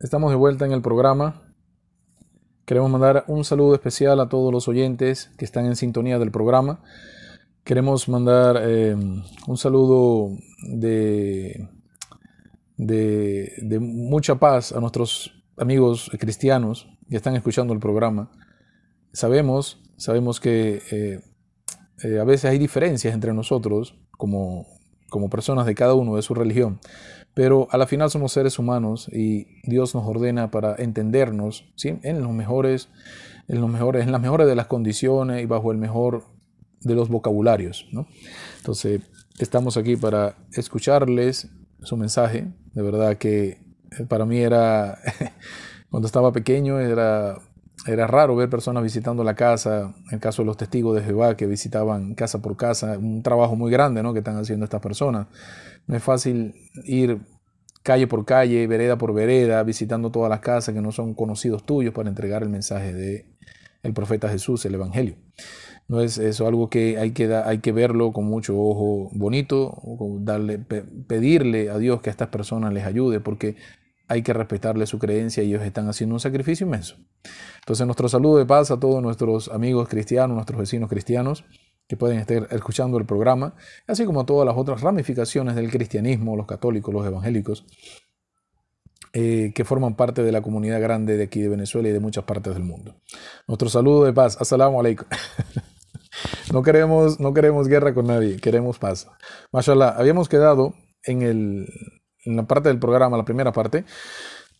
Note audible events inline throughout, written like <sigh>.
estamos de vuelta en el programa. Queremos mandar un saludo especial a todos los oyentes que están en sintonía del programa. Queremos mandar eh, un saludo de, de, mucha paz a nuestros amigos cristianos que están escuchando el programa. Sabemos, sabemos que eh, eh, a veces hay diferencias entre nosotros como, como personas de cada uno de su religión, pero a la final somos seres humanos y Dios nos ordena para entendernos en, los mejores, en, los mejores, en las mejores de las condiciones y bajo el mejor de los vocabularios. ¿no? Entonces, estamos aquí para escucharles su mensaje. De verdad que eh, para mí era, <laughs> cuando estaba pequeño, era, era raro ver personas visitando la casa, en el caso de los testigos de Jehová que visitaban casa por casa, un trabajo muy grande ¿no? que están haciendo estas personas. No es fácil ir calle por calle, vereda por vereda, visitando todas las casas que no son conocidos tuyos para entregar el mensaje de el profeta Jesús, el Evangelio. No es eso algo que hay que, hay que verlo con mucho ojo bonito, darle, pedirle a Dios que a estas personas les ayude, porque hay que respetarle su creencia y ellos están haciendo un sacrificio inmenso. Entonces, nuestro saludo de paz a todos nuestros amigos cristianos, nuestros vecinos cristianos que pueden estar escuchando el programa, así como todas las otras ramificaciones del cristianismo, los católicos, los evangélicos, eh, que forman parte de la comunidad grande de aquí de Venezuela y de muchas partes del mundo. Nuestro saludo de paz. Assalamu alaikum. <laughs> no, queremos, no queremos guerra con nadie, queremos paz. Mashallah, habíamos quedado en, el, en la parte del programa, la primera parte,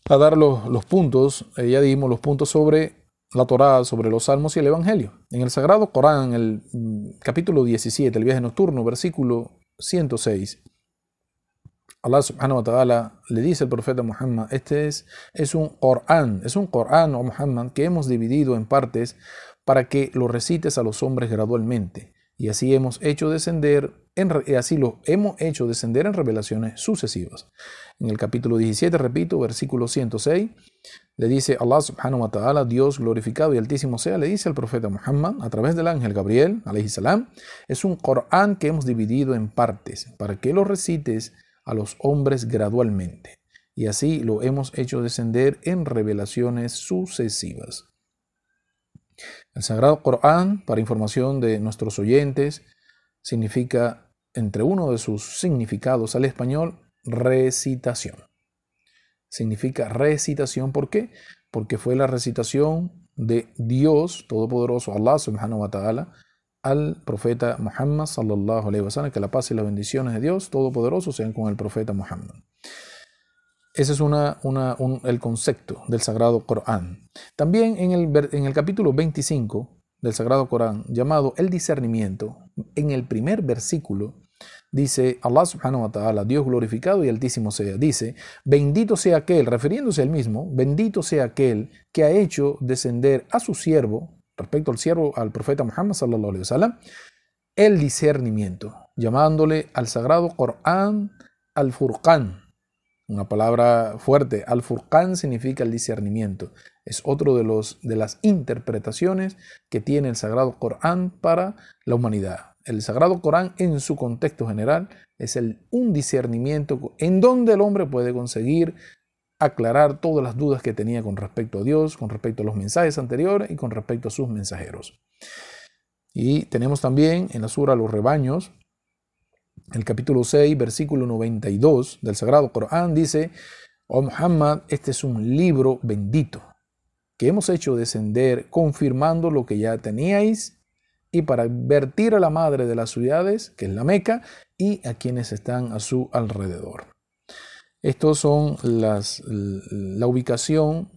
a dar los, los puntos, eh, ya dimos los puntos sobre la Torá, sobre los salmos y el Evangelio. En el Sagrado Corán, el mm, capítulo 17, el viaje nocturno, versículo 106, Allah subhanahu wa ta'ala le dice al profeta Muhammad, este es, es un Corán, es un Corán o Muhammad que hemos dividido en partes para que lo recites a los hombres gradualmente. Y así hemos hecho descender, en, así lo hemos hecho descender en revelaciones sucesivas. En el capítulo 17, repito, versículo 106, le dice Allah subhanahu wa ta'ala, Dios glorificado y altísimo sea, le dice al profeta Muhammad a través del ángel Gabriel, salam, es un Corán que hemos dividido en partes para que lo recites a los hombres gradualmente. Y así lo hemos hecho descender en revelaciones sucesivas. El Sagrado Corán, para información de nuestros oyentes, significa, entre uno de sus significados al español, recitación. Significa recitación, ¿por qué? Porque fue la recitación de Dios Todopoderoso, Allah subhanahu wa ta'ala, al profeta Muhammad sallallahu alayhi wa sallam, que la paz y las bendiciones de Dios Todopoderoso sean con el profeta Muhammad. Ese es una, el concepto del Sagrado Corán. También en el, en el capítulo 25 del Sagrado Corán, llamado el discernimiento, en el primer versículo, dice Allah subhanahu wa ta'ala, Dios glorificado y altísimo sea, dice, bendito sea aquel, refiriéndose al mismo, bendito sea aquel que ha hecho descender a su siervo, respecto al siervo, al profeta Muhammad sallallahu alaihi wasallam, el discernimiento, llamándole al sagrado Corán al-Furqán, una palabra fuerte. Al-Furqán significa el discernimiento. Es otro de, los, de las interpretaciones que tiene el Sagrado Corán para la humanidad. El Sagrado Corán en su contexto general es el, un discernimiento en donde el hombre puede conseguir aclarar todas las dudas que tenía con respecto a Dios, con respecto a los mensajes anteriores y con respecto a sus mensajeros. Y tenemos también en la sura Los Rebaños, el capítulo 6, versículo 92 del Sagrado Corán dice, Oh Muhammad, este es un libro bendito que hemos hecho descender confirmando lo que ya teníais y para advertir a la madre de las ciudades, que es la Meca, y a quienes están a su alrededor. Estos son las, la ubicación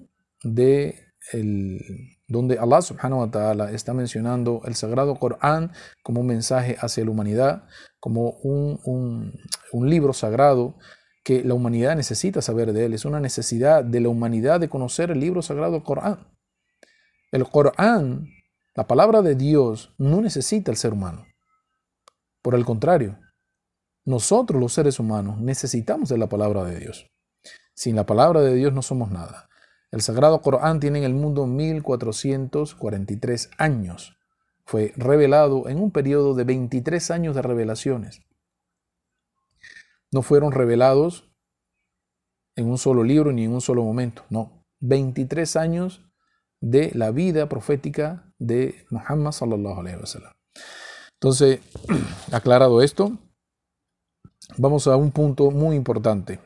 de el, donde Allah subhanahu wa ta'ala está mencionando el sagrado Corán como un mensaje hacia la humanidad, como un, libro sagrado que la humanidad necesita saber de él. Es una necesidad de la humanidad de conocer el libro sagrado Corán. El Corán, la palabra de Dios, no necesita el ser humano. Por el contrario, nosotros los seres humanos necesitamos de la palabra de Dios. Sin la palabra de Dios no somos nada. El Sagrado Corán tiene en el mundo 1443 años fue revelado en un periodo de 23 años de revelaciones. No fueron revelados en un solo libro ni en un solo momento, no, 23 años de la vida profética de Muhammad sallallahu alaihi wasallam. Entonces, <clears throat> aclarado esto, vamos a un punto muy importante.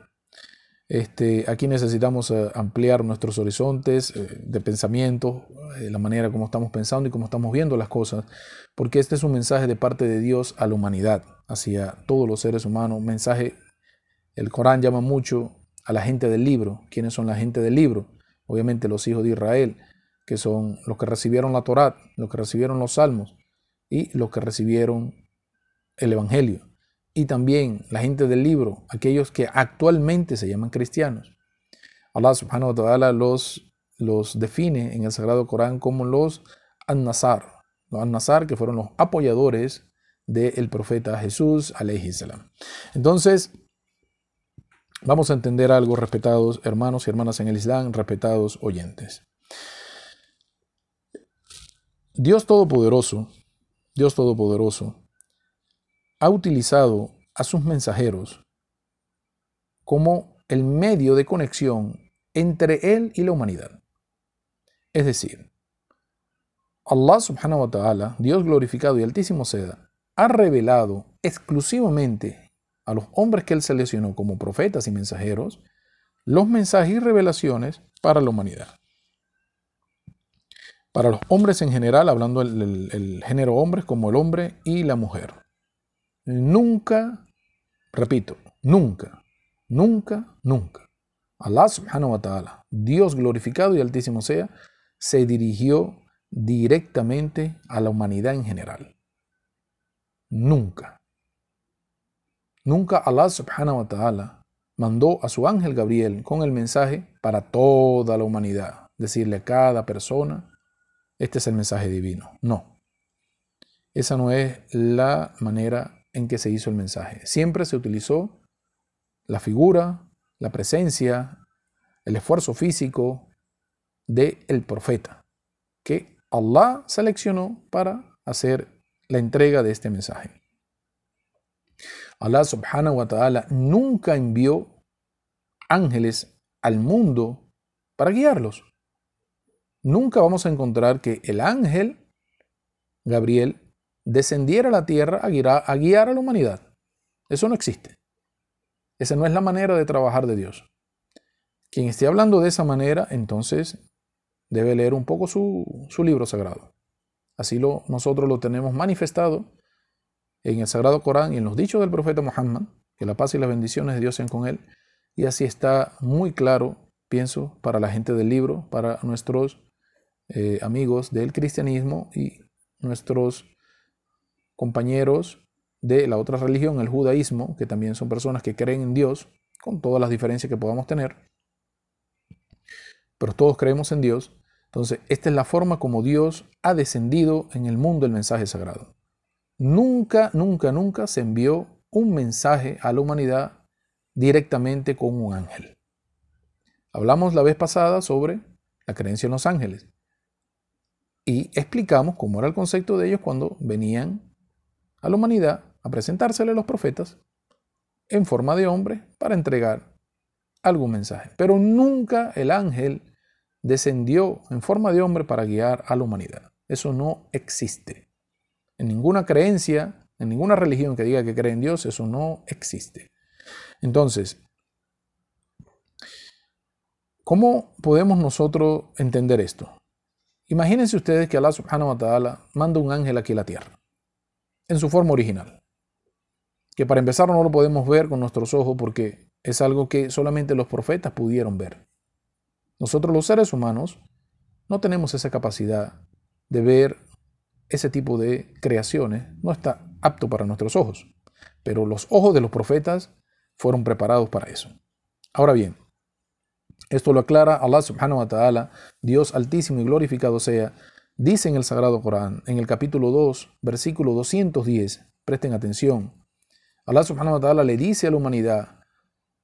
Este, aquí necesitamos eh, ampliar nuestros horizontes eh, de pensamiento, eh, la manera como estamos pensando y cómo estamos viendo las cosas, porque este es un mensaje de parte de Dios a la humanidad, hacia todos los seres humanos. Mensaje, el Corán llama mucho a la gente del libro. ¿Quiénes son la gente del libro? Obviamente los hijos de Israel, que son los que recibieron la Torá, los que recibieron los salmos y los que recibieron el Evangelio y también la gente del libro, aquellos que actualmente se llaman cristianos. Allah subhanahu wa ta'ala los, los define en el Sagrado Corán como los An-Nasar, los An-Nasar que fueron los apoyadores del profeta Jesús, alayhi salam. Entonces, vamos a entender algo, respetados hermanos y hermanas en el Islam, respetados oyentes. Dios Todopoderoso, Dios Todopoderoso, ha utilizado a sus mensajeros como el medio de conexión entre él y la humanidad. Es decir, Allah subhanahu wa ta'ala, Dios glorificado y altísimo seda, ha revelado exclusivamente a los hombres que él seleccionó como profetas y mensajeros los mensajes y revelaciones para la humanidad. Para los hombres en general, hablando el género hombres como el hombre y la mujer nunca, repito, nunca, nunca, nunca, Allah subhanahu wa ta'ala, Dios glorificado y altísimo sea, se dirigió directamente a la humanidad en general. Nunca. Nunca Allah subhanahu wa ta'ala mandó a su ángel Gabriel con el mensaje para toda la humanidad, decirle a cada persona, este es el mensaje divino. No. Esa no es la manera en que se hizo el mensaje. Siempre se utilizó la figura, la presencia, el esfuerzo físico del el profeta, que Allah seleccionó para hacer la entrega de este mensaje. Allah subhanahu wa ta'ala nunca envió ángeles al mundo para guiarlos. Nunca vamos a encontrar que el ángel Gabriel descendiera a la tierra a guiar, a guiar a la humanidad. Eso no existe. Esa no es la manera de trabajar de Dios. Quien esté hablando de esa manera, entonces debe leer un poco su, su libro sagrado. Así lo, nosotros lo tenemos manifestado en el Sagrado Corán y en los dichos del profeta Muhammad, que la paz y las bendiciones de Dios sean con él. Y así está muy claro, pienso, para la gente del libro, para nuestros eh, amigos del cristianismo y nuestros compañeros de la otra religión, el judaísmo, que también son personas que creen en Dios, con todas las diferencias que podamos tener, pero todos creemos en Dios. Entonces, esta es la forma como Dios ha descendido en el mundo el mensaje sagrado. Nunca, nunca, nunca se envió un mensaje a la humanidad directamente con un ángel. Hablamos la vez pasada sobre la creencia en los ángeles y explicamos cómo era el concepto de ellos cuando venían a la humanidad a presentársele a los profetas en forma de hombre para entregar algún mensaje. Pero nunca el ángel descendió en forma de hombre para guiar a la humanidad. Eso no existe. En ninguna creencia, en ninguna religión que diga que cree en Dios, eso no existe. Entonces, ¿cómo podemos nosotros entender esto? Imagínense ustedes que Allah subhanahu wa ta'ala manda un ángel aquí a la tierra en su forma original. Que para empezar no lo podemos ver con nuestros ojos porque es algo que solamente los profetas pudieron ver. Nosotros los seres humanos no tenemos esa capacidad de ver ese tipo de creaciones, no está apto para nuestros ojos, pero los ojos de los profetas fueron preparados para eso. Ahora bien, esto lo aclara Allah subhanahu wa ta'ala, Dios altísimo y glorificado sea, Dice en el Sagrado Corán, en el capítulo 2, versículo 210, presten atención, Allah subhanahu wa ta'ala le dice a la humanidad,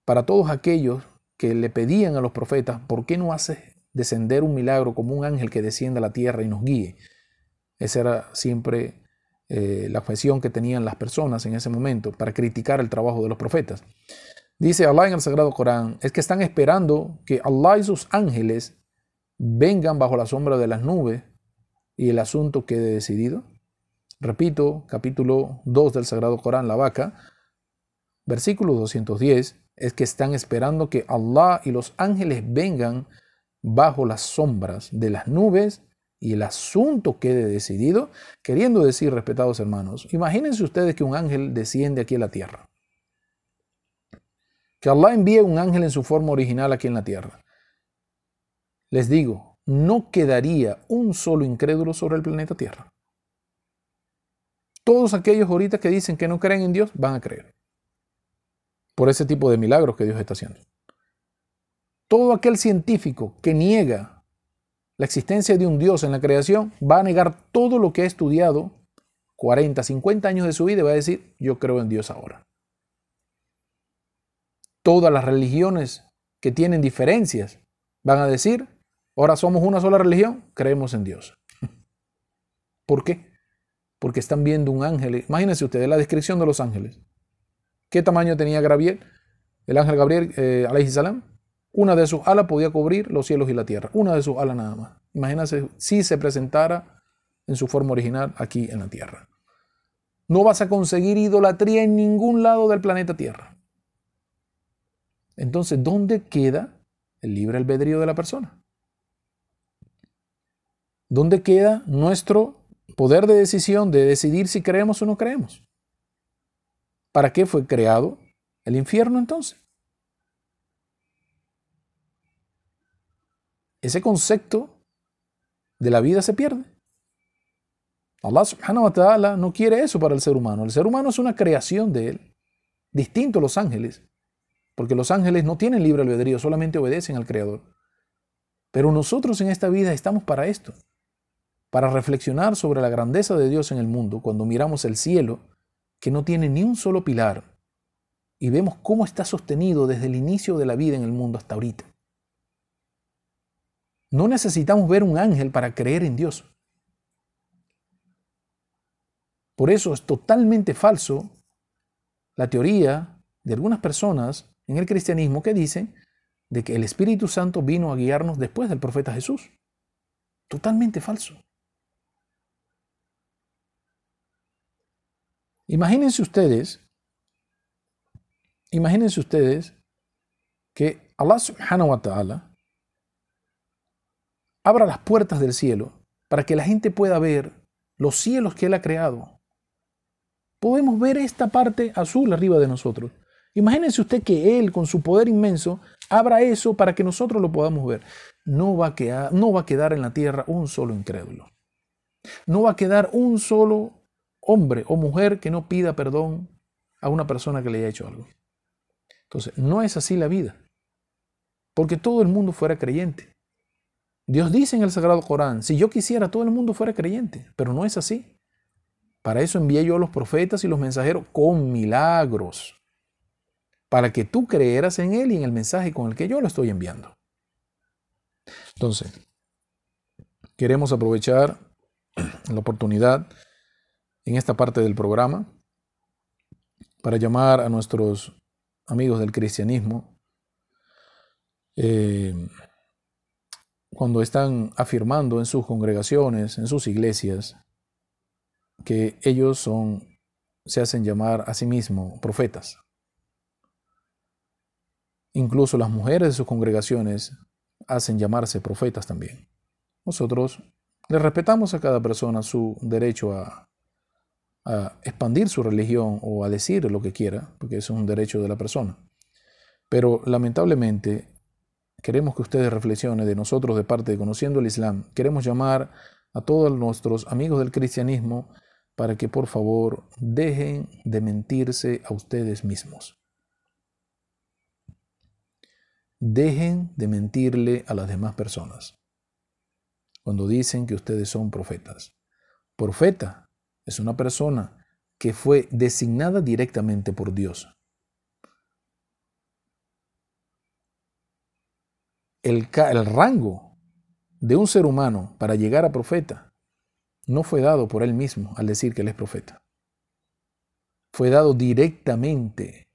para todos aquellos que le pedían a los profetas, ¿por qué no hace descender un milagro como un ángel que descienda a la tierra y nos guíe? Esa era siempre eh, la objeción que tenían las personas en ese momento para criticar el trabajo de los profetas. Dice Allah en el Sagrado Corán, es que están esperando que Allah y sus ángeles vengan bajo la sombra de las nubes y el asunto quede decidido. Repito, capítulo 2 del Sagrado Corán, la vaca, versículo 210, es que están esperando que Allah y los ángeles vengan bajo las sombras de las nubes y el asunto quede decidido, queriendo decir, respetados hermanos, imagínense ustedes que un ángel desciende aquí a la tierra. Que Allah envíe un ángel en su forma original aquí en la tierra. Les digo, no quedaría un solo incrédulo sobre el planeta Tierra. Todos aquellos ahorita que dicen que no creen en Dios van a creer. Por ese tipo de milagros que Dios está haciendo. Todo aquel científico que niega la existencia de un Dios en la creación, va a negar todo lo que ha estudiado 40, 50 años de su vida y va a decir, yo creo en Dios ahora. Todas las religiones que tienen diferencias van a decir, ahora somos una sola religión, creemos en Dios. <laughs> ¿Por qué? Porque están viendo un ángel. Imagínense ustedes la descripción de los ángeles. ¿Qué tamaño tenía Gabriel? El ángel Gabriel, eh, una de sus alas podía cubrir los cielos y la tierra. Una de sus alas nada más. Imagínense si se presentara en su forma original aquí en la tierra. No vas a conseguir idolatría en ningún lado del planeta Tierra. Entonces, ¿dónde queda el libre albedrío de la persona? ¿Dónde queda nuestro poder de decisión de decidir si creemos o no creemos? ¿Para qué fue creado el infierno entonces? ese concepto de la vida se pierde. Allah subhanahu wa ta'ala no quiere eso para el ser humano. El ser humano es una creación de él, distinto a los ángeles, porque los ángeles no tienen libre albedrío, solamente obedecen al Creador. Pero nosotros en esta vida estamos para esto, para reflexionar sobre la grandeza de Dios en el mundo cuando miramos el cielo, que no tiene ni un solo pilar, y vemos cómo está sostenido desde el inicio de la vida en el mundo hasta ahorita. No necesitamos ver un ángel para creer en Dios. Por eso es totalmente falso la teoría de algunas personas en el cristianismo que dicen de que el Espíritu Santo vino a guiarnos después del profeta Jesús. Totalmente falso. Imagínense ustedes, imagínense ustedes que Allah subhanahu wa ta'ala abra las puertas del cielo para que la gente pueda ver los cielos que Él ha creado. Podemos ver esta parte azul arriba de nosotros. Imagínense usted que Él, con su poder inmenso, abra eso para que nosotros lo podamos ver. No va, a quedar, no va a quedar en la tierra un solo incrédulo. No va a quedar un solo hombre o mujer que no pida perdón a una persona que le haya hecho algo. Entonces, no es así la vida. Porque todo el mundo fuera creyente. Dios dice en el Sagrado Corán, si yo quisiera todo el mundo fuera creyente, pero no es así. Para eso envié yo a los profetas y los mensajeros con milagros, para que tú creeras en Él y en el mensaje con el que yo lo estoy enviando. Entonces, queremos aprovechar <clears throat> la oportunidad en esta parte del programa para llamar a nuestros amigos del cristianismo eh, cuando están afirmando en sus congregaciones, en sus iglesias, que ellos son, se hacen llamar a sí mismos profetas. Incluso las mujeres de sus congregaciones hacen llamarse profetas también. Nosotros le respetamos a cada persona su derecho a, a expandir su religión o a decir lo que quiera, porque eso es un derecho de la persona. Pero lamentablemente queremos que ustedes reflexionen de nosotros de parte de Conociendo el Islam. Queremos llamar a todos nuestros amigos del cristianismo para que por favor dejen de mentirse a ustedes mismos. Dejen de mentirle a las demás personas cuando dicen que ustedes son profetas. Profeta es una persona que fue designada directamente por Dios el, rango de un ser humano para llegar a profeta no fue dado por él mismo al decir que él es profeta. Fue dado directamente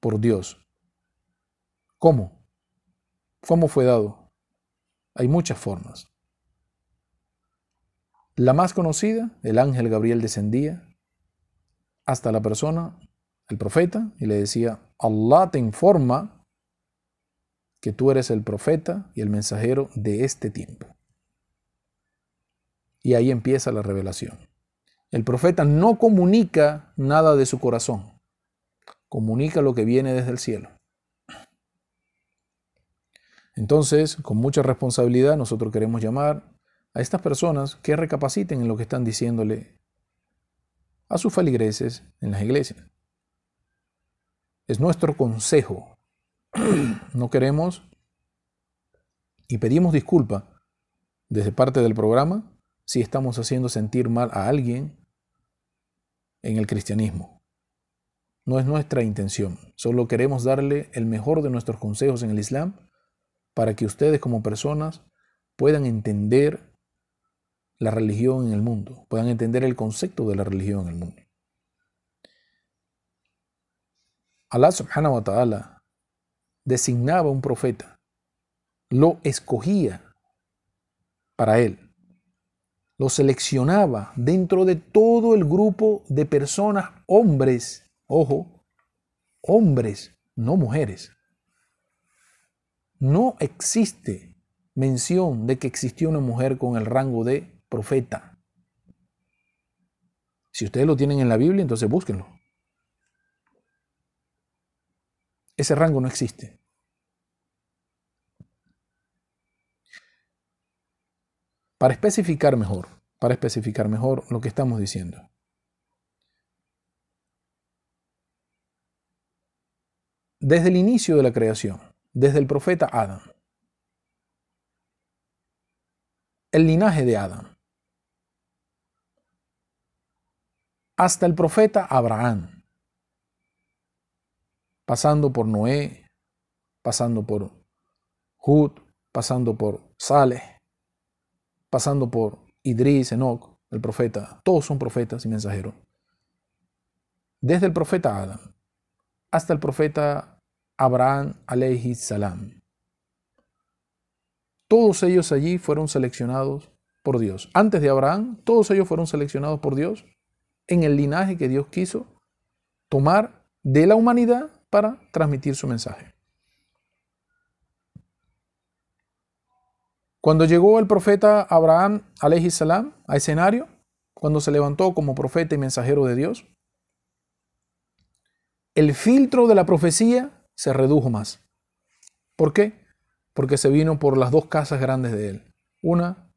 por Dios. ¿Cómo? ¿Cómo fue dado? Hay muchas formas. La más conocida, el ángel Gabriel descendía hasta la persona, el profeta, y le decía, Allah te informa que tú eres el profeta y el mensajero de este tiempo. Y ahí empieza la revelación. El profeta no comunica nada de su corazón, comunica lo que viene desde el cielo. Entonces, con mucha responsabilidad, nosotros queremos llamar a estas personas que recapaciten en lo que están diciéndole a sus feligreses en las iglesias. Es nuestro consejo. <clears throat> No queremos y pedimos disculpa desde parte del programa si estamos haciendo sentir mal a alguien en el cristianismo. No es nuestra intención, solo queremos darle el mejor de nuestros consejos en el Islam para que ustedes como personas puedan entender la religión en el mundo, puedan entender el concepto de la religión en el mundo. Allah subhanahu wa ta'ala designaba un profeta, lo escogía para él lo seleccionaba dentro de todo el grupo de personas, hombres, ojo, hombres, no mujeres. No existe mención de que existió una mujer con el rango de profeta. Si ustedes lo tienen en la Biblia, entonces búsquenlo. Ese rango no existe. Para especificar mejor, para especificar mejor lo que estamos diciendo. Desde el inicio de la creación, desde el profeta Adán, el linaje de Adán, hasta el profeta Abraham, pasando por Noé, pasando por Hud, pasando por Saleh, pasando por Idris, Enoch, el profeta, todos son profetas y mensajeros. Desde el profeta Adam hasta el profeta Abraham alayhi salam. Todos ellos allí fueron seleccionados por Dios. Antes de Abraham, todos ellos fueron seleccionados por Dios en el linaje que Dios quiso tomar de la humanidad para transmitir su mensaje. Cuando llegó el profeta Abraham salam a escenario, cuando se levantó como profeta y mensajero de Dios, el filtro de la profecía se redujo más. ¿Por qué? Porque se vino por las dos casas grandes de él. Una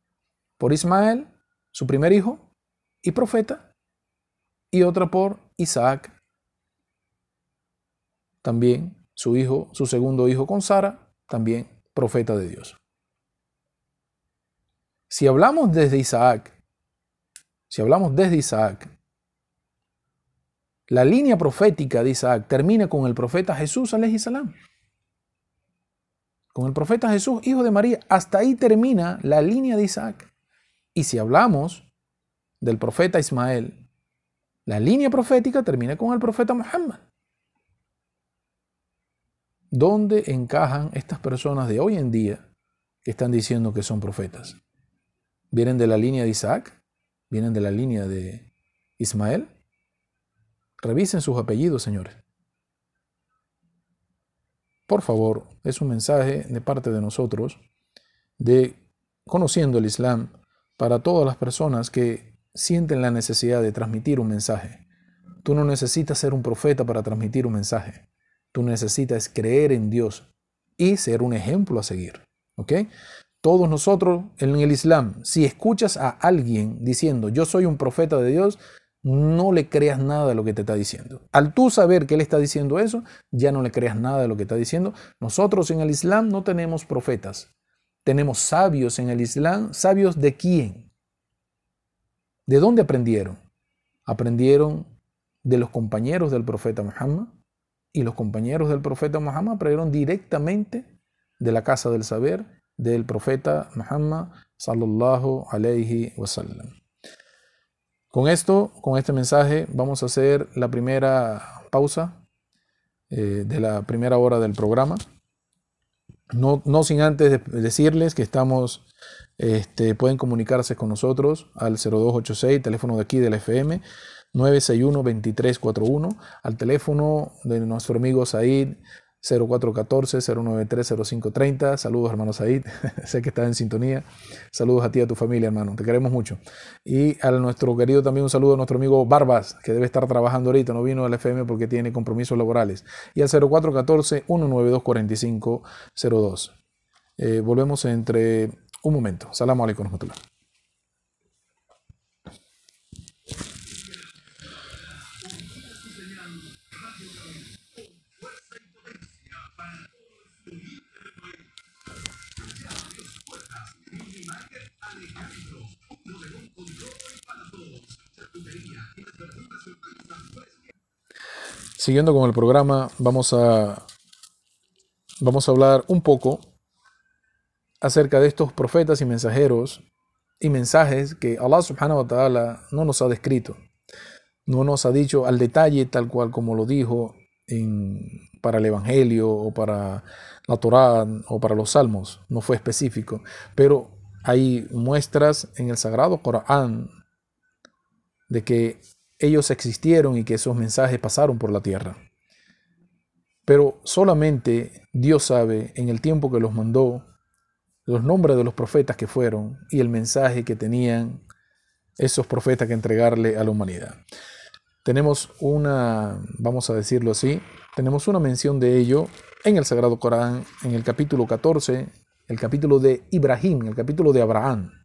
por Ismael, su primer hijo y profeta, y otra por Isaac, también su hijo, su segundo hijo con Sara, también profeta de Dios. Si hablamos desde Isaac, si hablamos desde Isaac, la línea profética de Isaac termina con el profeta Jesús, salam. Con el profeta Jesús, hijo de María. Hasta ahí termina la línea de Isaac. Y si hablamos del profeta Ismael, la línea profética termina con el profeta Muhammad. ¿Dónde encajan estas personas de hoy en día que están diciendo que son profetas? ¿Vienen de la línea de Isaac? ¿Vienen de la línea de Ismael? Revisen sus apellidos, señores. Por favor, es un mensaje de parte de nosotros de conociendo el Islam para todas las personas que sienten la necesidad de transmitir un mensaje. Tú no necesitas ser un profeta para transmitir un mensaje. Tú necesitas creer en Dios y ser un ejemplo a seguir. ¿Ok? Todos nosotros en el Islam, si escuchas a alguien diciendo yo soy un profeta de Dios, no le creas nada de lo que te está diciendo. Al tú saber que él está diciendo eso, ya no le creas nada de lo que está diciendo. Nosotros en el Islam no tenemos profetas. Tenemos sabios en el Islam. ¿Sabios de quién? ¿De dónde aprendieron? Aprendieron de los compañeros del profeta Muhammad. Y los compañeros del profeta Muhammad aprendieron directamente de la casa del saber del profeta Muhammad sallallahu alayhi wasallam. Con esto, con este mensaje, vamos a hacer la primera pausa eh, de la primera hora del programa. No, no sin antes decirles que estamos, este, pueden comunicarse con nosotros al 0286, teléfono de aquí del FM, 961-2341, al teléfono de nuestro amigo Said 0414-093-0530. Saludos, hermano Said. <laughs> sé que estás en sintonía. Saludos a ti y a tu familia, hermano. Te queremos mucho. Y a nuestro querido también un saludo a nuestro amigo Barbas, que debe estar trabajando ahorita. No vino al FM porque tiene compromisos laborales. Y al 0414-192-4502. Eh, volvemos entre un momento. Salam alaikum. Siguiendo con el programa, vamos a, vamos a hablar un poco acerca de estos profetas y mensajeros y mensajes que Allah subhanahu wa ta'ala no nos ha descrito, no nos ha dicho al detalle tal cual como lo dijo en, para el Evangelio o para la Torá o para los Salmos, no fue específico, pero hay muestras en el Sagrado Corán de que ellos existieron y que esos mensajes pasaron por la tierra. Pero solamente Dios sabe en el tiempo que los mandó los nombres de los profetas que fueron y el mensaje que tenían esos profetas que entregarle a la humanidad. Tenemos una, vamos a decirlo así, tenemos una mención de ello en el Sagrado Corán, en el capítulo 14, el capítulo de Ibrahim, el capítulo de Abraham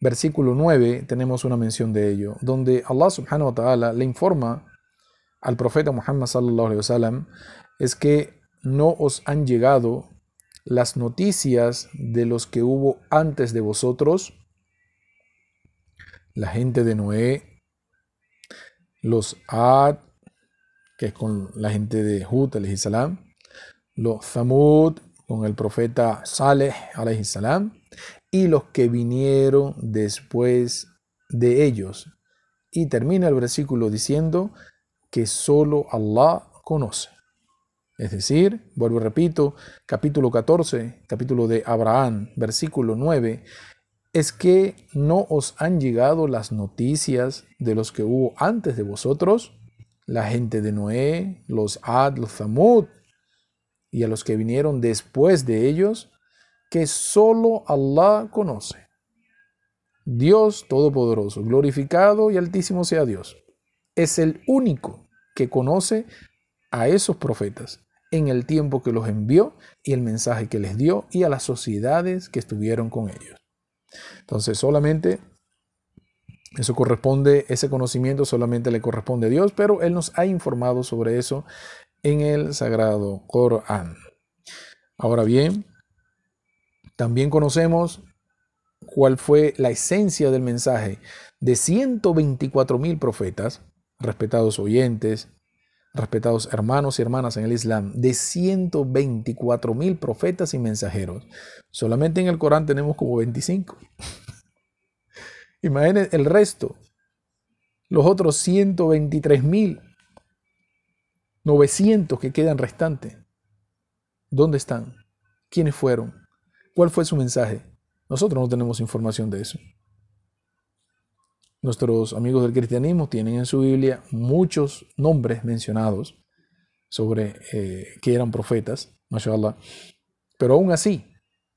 versículo 9 tenemos una mención de ello, donde Allah subhanahu wa ta'ala le informa al profeta Muhammad sallallahu es que no os han llegado las noticias de los que hubo antes de vosotros, la gente de Noé, los Ad, que es con la gente de Hud, salam, los Thamud, con el profeta Saleh, salam, y los que vinieron después de ellos. Y termina el versículo diciendo que solo Allah conoce. Es decir, vuelvo y repito, capítulo 14, capítulo de Abraham, versículo 9, es que no os han llegado las noticias de los que hubo antes de vosotros, la gente de Noé, los Ad, los Zamud, y a los que vinieron después de ellos, que solo Allah conoce. Dios Todopoderoso, glorificado y altísimo sea Dios, es el único que conoce a esos profetas en el tiempo que los envió y el mensaje que les dio y a las sociedades que estuvieron con ellos. Entonces solamente eso corresponde, ese conocimiento solamente le corresponde a Dios, pero Él nos ha informado sobre eso en el Sagrado Corán. Ahora bien, también conocemos cuál fue la esencia del mensaje de 124 mil profetas, respetados oyentes, respetados hermanos y hermanas en el Islam, de 124 mil profetas y mensajeros. Solamente en el Corán tenemos como 25. Imaginen el resto, los otros 123 mil 900 que quedan restantes. ¿Dónde están? ¿Quiénes fueron? ¿Cuál fue su mensaje? Nosotros no tenemos información de eso. Nuestros amigos del cristianismo tienen en su Biblia muchos nombres mencionados sobre eh, que eran profetas, mashallah. Pero aún así,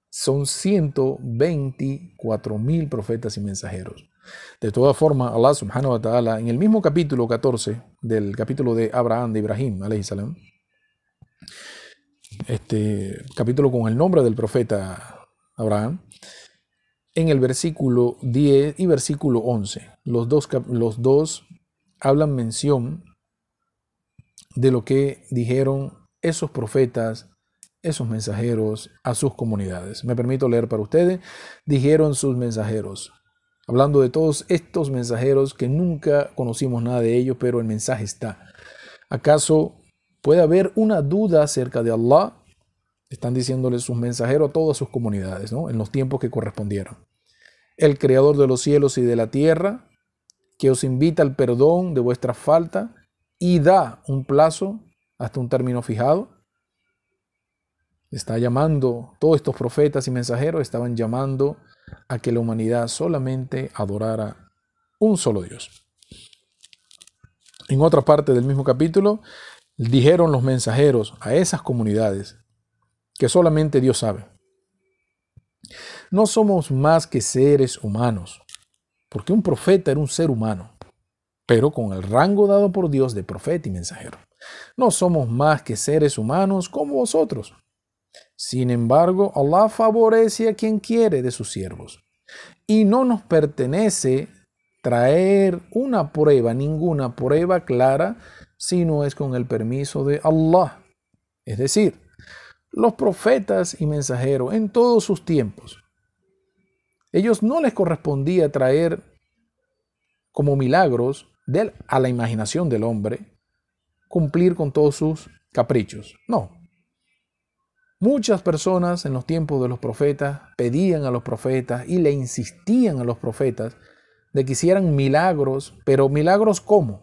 son 124 mil profetas y mensajeros. De todas formas, Allah subhanahu wa ta'ala, en el mismo capítulo 14 del capítulo de Abraham, de Ibrahim, alayhi salam, este capítulo con el nombre del profeta Abraham, en el versículo 10 y versículo 11. Los dos, los dos hablan mención de lo que dijeron esos profetas, esos mensajeros a sus comunidades. Me permito leer para ustedes. Dijeron sus mensajeros, hablando de todos estos mensajeros que nunca conocimos nada de ellos, pero el mensaje está. ¿Acaso puede haber una duda acerca de Allah, están diciéndole sus mensajeros a todas sus comunidades, ¿no? En los tiempos que correspondieron. El creador de los cielos y de la tierra, que os invita al perdón de vuestra falta y da un plazo hasta un término fijado. Está llamando, todos estos profetas y mensajeros estaban llamando a que la humanidad solamente adorara un solo Dios. En otra parte del mismo capítulo, dijeron los mensajeros a esas comunidades que solamente Dios sabe. No somos más que seres humanos, porque un profeta era un ser humano, pero con el rango dado por Dios de profeta y mensajero. No somos más que seres humanos como vosotros. Sin embargo, Allah favorece a quien quiere de sus siervos. Y no nos pertenece traer una prueba, ninguna prueba clara, si no es con el permiso de Allah. Es decir, los profetas y mensajeros en todos sus tiempos, ellos no les correspondía traer como milagros a la imaginación del hombre cumplir con todos sus caprichos. No. Muchas personas en los tiempos de los profetas pedían a los profetas y le insistían a los profetas de que hicieran milagros, pero milagros ¿cómo?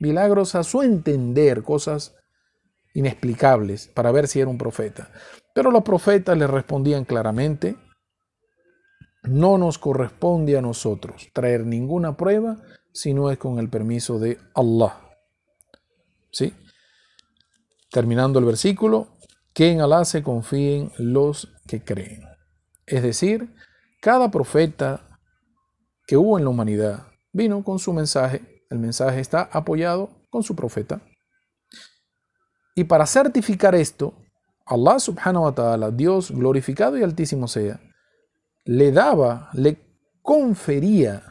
Milagros a su entender, cosas inexplicables para ver si era un profeta. Pero los profetas le respondían claramente, no nos corresponde a nosotros traer ninguna prueba si no es con el permiso de Allah. ¿Sí? Terminando el versículo, que en Allah se confíen los que creen. Es decir, cada profeta que hubo en la humanidad vino con su mensaje. El mensaje está apoyado con su profeta. Y para certificar esto, Allah subhanahu wa ta'ala, Dios glorificado y altísimo sea, le daba, le confería,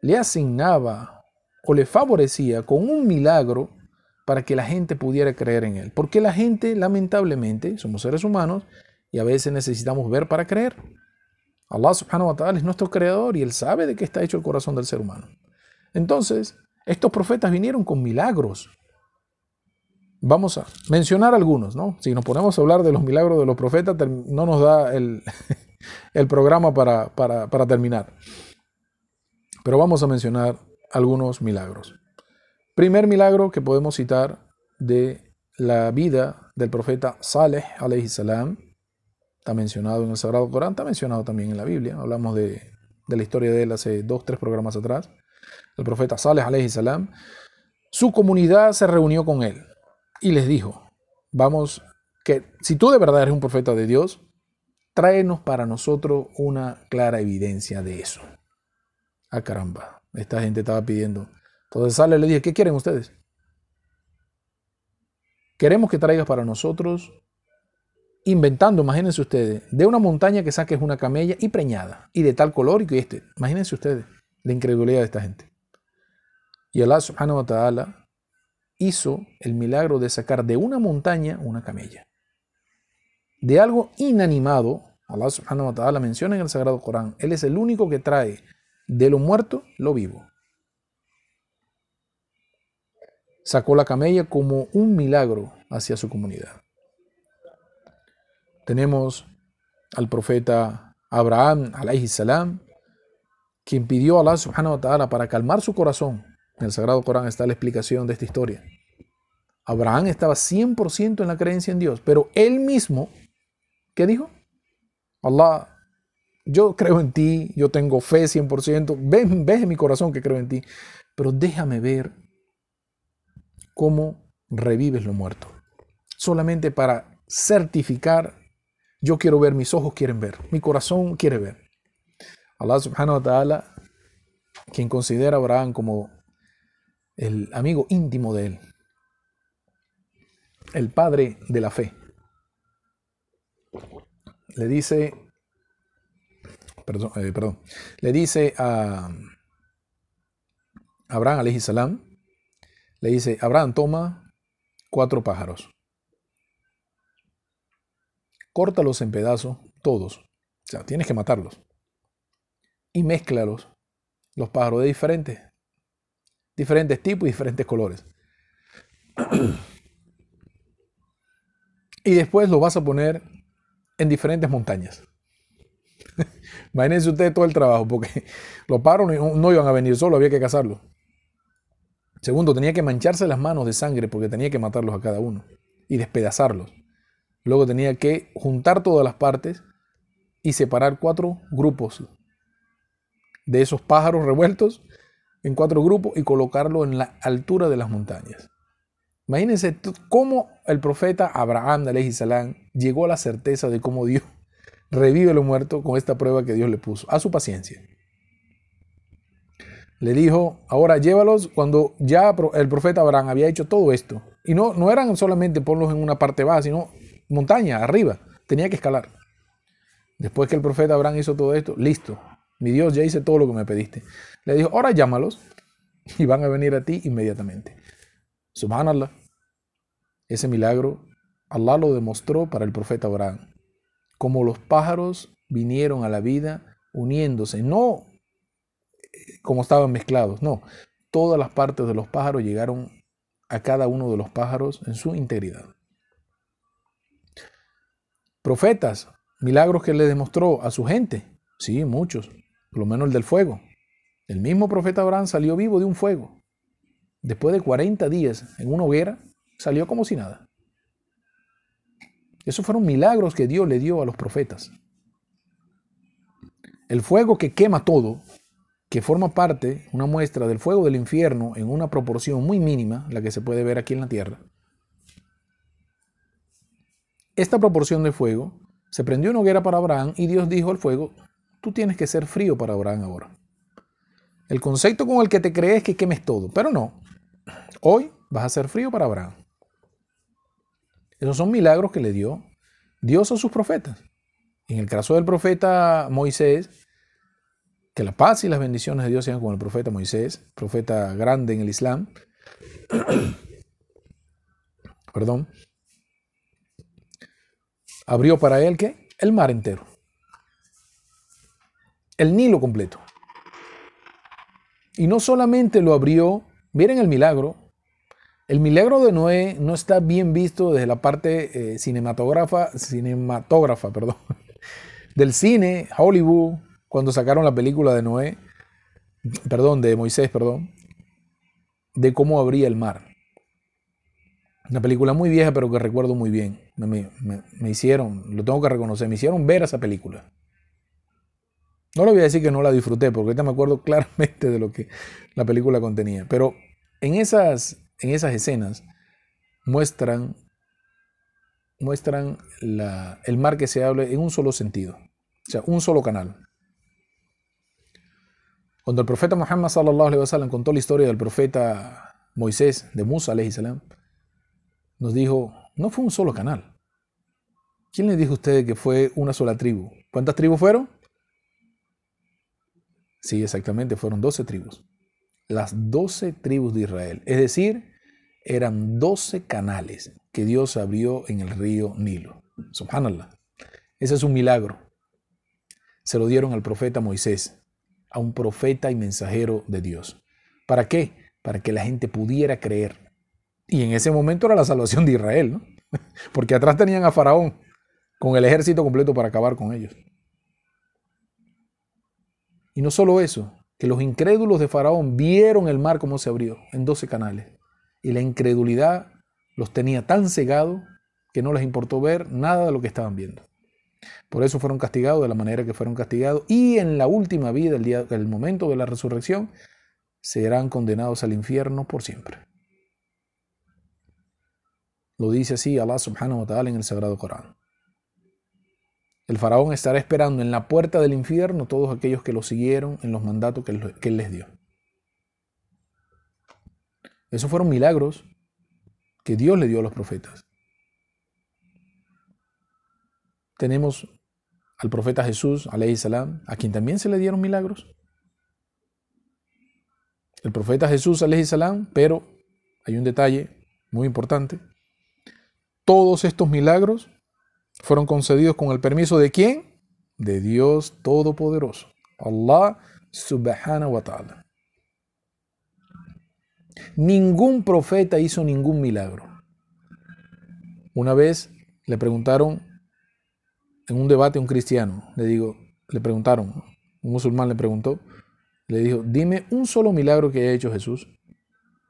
le asignaba o le favorecía con un milagro para que la gente pudiera creer en él. Porque la gente, lamentablemente, somos seres humanos y a veces necesitamos ver para creer. Allah subhanahu wa ta'ala es nuestro creador y Él sabe de qué está hecho el corazón del ser humano. Entonces, estos profetas vinieron con milagros. Vamos a mencionar algunos, ¿no? Si nos ponemos a hablar de los milagros de los profetas, no nos da el, <laughs> programa para, terminar. Pero vamos a mencionar algunos milagros. Primer milagro que podemos citar de la vida del profeta Saleh, alayhi salam, Está mencionado en el Sagrado Corán, está mencionado también en la Biblia. Hablamos de, la historia de él hace dos, tres programas atrás. El profeta Saleh, su comunidad se reunió con él y les dijo, vamos, que si tú de verdad eres un profeta de Dios, tráenos para nosotros una clara evidencia de eso. Ah, caramba, esta gente estaba pidiendo. Entonces Saleh le dije, ¿qué quieren ustedes? Queremos que traigas para nosotros inventando, imagínense ustedes, de una montaña que saques una camella y preñada, y de tal color y que este. Imagínense ustedes la incredulidad de esta gente. Y Allah subhanahu wa ta'ala hizo el milagro de sacar de una montaña una camella. De algo inanimado, Allah subhanahu wa ta'ala menciona en el Sagrado Corán, Él es el único que trae de lo muerto lo vivo. Sacó la camella como un milagro hacia su comunidad. Tenemos al profeta Abraham, alayhi salam, quien pidió a Allah subhanahu wa ta'ala para calmar su corazón. En el Sagrado Corán está la explicación de esta historia. Abraham estaba 100% en la creencia en Dios, pero él mismo, ¿qué dijo? Allah, yo creo en ti, yo tengo fe 100%, ves, ves en mi corazón que creo en ti, pero déjame ver cómo revives lo muerto. Solamente para certificar yo quiero ver, mis ojos quieren ver, mi corazón quiere ver. Allah subhanahu wa ta'ala, quien considera a Abraham como el amigo íntimo de él, el padre de la fe, le dice, eh, perdón le dice a Abraham, alayhi salam, le dice, Abraham, toma cuatro pájaros córtalos en pedazos, todos. O sea, tienes que matarlos. Y mézclalos, los pájaros de diferentes, diferentes tipos y diferentes colores. y después los vas a poner en diferentes montañas. <laughs> Imagínense ustedes todo el trabajo, porque los pájaros no, iban a venir solo, había que cazarlos. Segundo, tenía que mancharse las manos de sangre porque tenía que matarlos a cada uno y despedazarlos. Luego tenía que juntar todas las partes y separar cuatro grupos de esos pájaros revueltos en cuatro grupos y colocarlo en la altura de las montañas. Imagínense cómo el profeta Abraham salam llegó a la certeza de cómo Dios <laughs> revive a los muertos con esta prueba que Dios le puso, a su paciencia. Le dijo, ahora llévalos cuando ya el profeta Abraham había hecho todo esto. Y no, no eran solamente ponlos en una parte baja, sino montaña, arriba. Tenía que escalar. Después que el profeta Abraham hizo todo esto, listo. Mi Dios ya hice todo lo que me pediste. Le dijo, ahora llámalos y van a venir a ti inmediatamente. Subhanallah. Ese milagro, Allah lo demostró para el profeta Abraham. Como los pájaros vinieron a la vida uniéndose, no eh, como estaban mezclados, no. Todas las partes de los pájaros llegaron a cada uno de los pájaros en su integridad. Profetas, milagros que le demostró a su gente, sí, muchos, por lo menos el del fuego. El mismo profeta Abraham salió vivo de un fuego. Después de 40 días en una hoguera, salió como si nada. Esos fueron milagros que Dios le dio a los profetas. El fuego que quema todo, que forma parte, una muestra del fuego del infierno en una proporción muy mínima, la que se puede ver aquí en la tierra. Esta proporción de fuego se prendió una hoguera para Abraham y Dios dijo al fuego, tú tienes que ser frío para Abraham ahora. El concepto con el que te crees que quemes todo, pero no. Hoy vas a ser frío para Abraham. Esos son milagros que le dio Dios a sus profetas. En el caso del profeta Moisés, que la paz y las bendiciones de Dios sean con el profeta Moisés, profeta grande en el Islam. <coughs> Perdón. Abrió para él que el mar entero. El Nilo completo. Y no solamente lo abrió, miren el milagro, el milagro de Noé no está bien visto desde la parte eh, cinematógrafa, cinematógrafa perdón, <laughs> del cine, Hollywood, cuando sacaron la película de Noé, perdón, de Moisés, perdón, de cómo abría el mar. Una película muy vieja, pero que recuerdo muy bien. Me, me, hicieron, lo tengo que reconocer, me hicieron ver esa película. No le voy a decir que no la disfruté, porque ahorita me acuerdo <laughs> claramente de lo que la película contenía. Pero en esas en esas escenas muestran, muestran el mar que se habla en un solo sentido, o sea, un solo canal. Cuando el profeta Muhammad sallallahu alaihi wasallam contó la historia del profeta Moisés, de Musa salam, nos dijo, no fue un solo canal. ¿Quién le dijo a ustedes que fue una sola tribu? ¿Cuántas tribus fueron? Sí, exactamente, fueron 12 tribus. Las 12 tribus de Israel. Es decir, eran 12 canales que Dios abrió en el río Nilo. Subhanallah. Ese es un milagro. Se lo dieron al profeta Moisés, a un profeta y mensajero de Dios. ¿Para qué? Para que la gente pudiera creer. Y en ese momento era la salvación de Israel, ¿no? <laughs> Porque atrás tenían a Faraón con el ejército completo para acabar con ellos. Y no solo eso, que los incrédulos de Faraón vieron el mar como se abrió en 12 canales y la incredulidad los tenía tan cegados que no les importó ver nada de lo que estaban viendo. Por eso fueron castigados de la manera que fueron castigados y en la última vida, el, día, el momento de la resurrección, serán condenados al infierno por siempre. Lo dice así Allah subhanahu wa ta'ala en el Sagrado Corán. El faraón estará esperando en la puerta del infierno todos aquellos que lo siguieron en los mandatos que él, les dio. Esos fueron milagros que Dios le dio a los profetas. Tenemos al profeta Jesús, alayhi salam, a quien también se le dieron milagros. El profeta Jesús, alayhi salam, pero hay un detalle muy importante. Todos estos milagros fueron concedidos con el permiso de quién? De Dios Todopoderoso. Allah subhanahu wa ta'ala. Ningún profeta hizo ningún milagro. Una vez le preguntaron en un debate a un cristiano, le digo, le preguntaron, un musulmán le preguntó, le dijo, dime un solo milagro que haya hecho Jesús.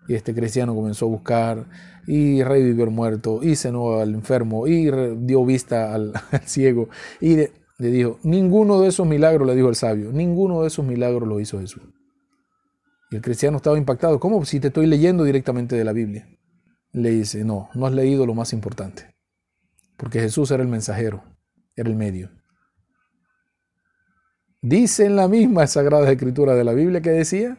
Y este cristiano comenzó a buscar y revivió al muerto y cenó al enfermo y dio vista al, <laughs> ciego. Y le dijo, ninguno de esos milagros, le dijo el sabio, ninguno de esos milagros lo hizo Jesús. Y el cristiano estaba impactado. ¿Cómo si te estoy leyendo directamente de la Biblia? Le dice, no, no has leído lo más importante. Porque Jesús era el mensajero, era el medio. Dice en la misma Sagrada Escritura de la Biblia que decía,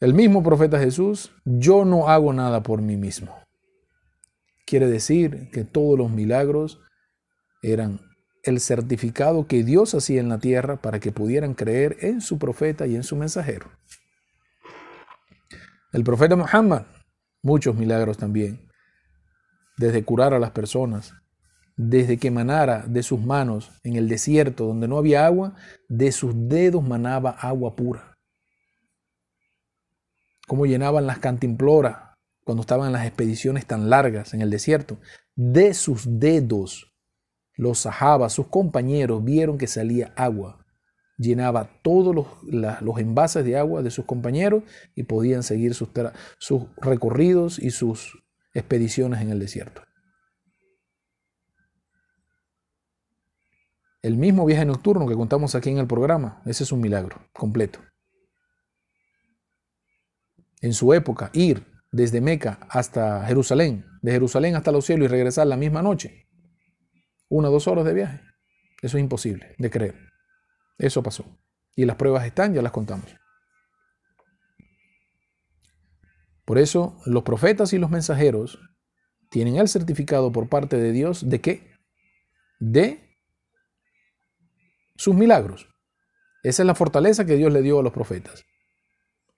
el mismo profeta Jesús, yo no hago nada por mí mismo. Quiere decir que todos los milagros eran el certificado que Dios hacía en la tierra para que pudieran creer en su profeta y en su mensajero. El profeta Muhammad, muchos milagros también, desde curar a las personas, desde que manara de sus manos en el desierto donde no había agua, de sus dedos manaba agua pura cómo llenaban las cantimploras cuando estaban en las expediciones tan largas en el desierto. De sus dedos, los sahabas, sus compañeros, vieron que salía agua. Llenaba todos los, envases de agua de sus compañeros y podían seguir sus, sus recorridos y sus expediciones en el desierto. El mismo viaje nocturno que contamos aquí en el programa, ese es un milagro completo en su época, ir desde Meca hasta Jerusalén, de Jerusalén hasta los cielos y regresar la misma noche. Una o dos horas de viaje. Eso es imposible de creer. Eso pasó. Y las pruebas están, ya las contamos. Por eso los profetas y los mensajeros tienen el certificado por parte de Dios de qué? De sus milagros. Esa es la fortaleza que Dios le dio a los profetas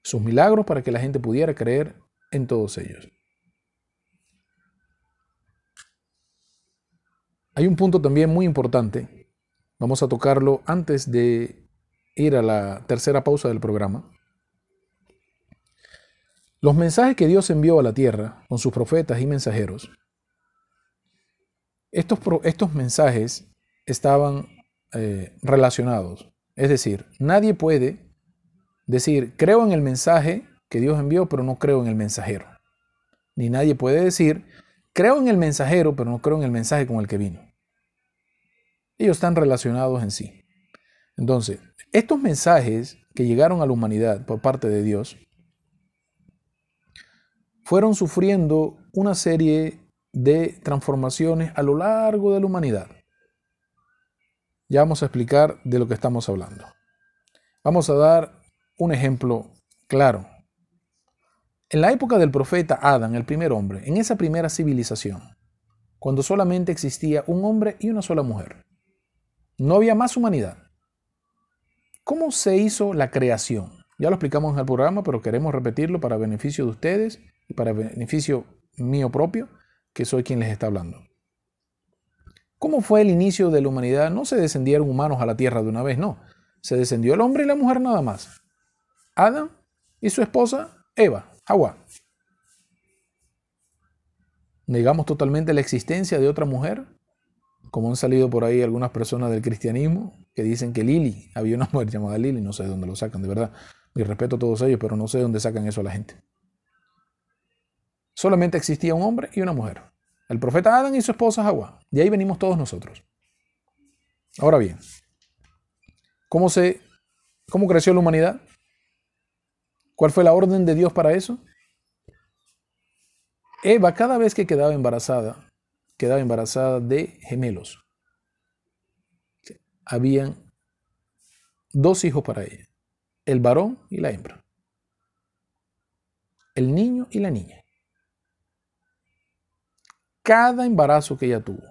sus milagros para que la gente pudiera creer en todos ellos. Hay un punto también muy importante, vamos a tocarlo antes de ir a la tercera pausa del programa. Los mensajes que Dios envió a la tierra con sus profetas y mensajeros, estos, estos mensajes estaban eh, relacionados. Es decir, nadie puede decir, creo en el mensaje que Dios envió, pero no creo en el mensajero. Ni nadie puede decir, creo en el mensajero, pero no creo en el mensaje con el que vino. Ellos están relacionados en sí. Entonces, estos mensajes que llegaron a la humanidad por parte de Dios fueron sufriendo una serie de transformaciones a lo largo de la humanidad. Ya vamos a explicar de lo que estamos hablando. Vamos a dar un ejemplo claro. En la época del profeta Adán, el primer hombre, en esa primera civilización, cuando solamente existía un hombre y una sola mujer, no había más humanidad. ¿Cómo se hizo la creación? Ya lo explicamos en el programa, pero queremos repetirlo para beneficio de ustedes y para beneficio mío propio, que soy quien les está hablando. ¿Cómo fue el inicio de la humanidad? No se descendieron humanos a la tierra de una vez, no. Se descendió el hombre y la mujer nada más. Adán y su esposa Eva, Agua. Negamos totalmente la existencia de otra mujer, como han salido por ahí algunas personas del cristianismo que dicen que Lili, había una <laughs> mujer llamada Lili, no sé de dónde lo sacan, de verdad. Mi respeto a todos ellos, pero no sé de dónde sacan eso a la gente. Solamente existía un hombre y una mujer. El profeta Adán y su esposa Agua. De ahí venimos todos nosotros. Ahora bien, ¿cómo, se, cómo creció la humanidad? ¿Cuál fue la orden de Dios para eso? Eva cada vez que quedaba embarazada, quedaba embarazada de gemelos. Habían dos hijos para ella, el varón y la hembra. El niño y la niña. Cada embarazo que ella tuvo.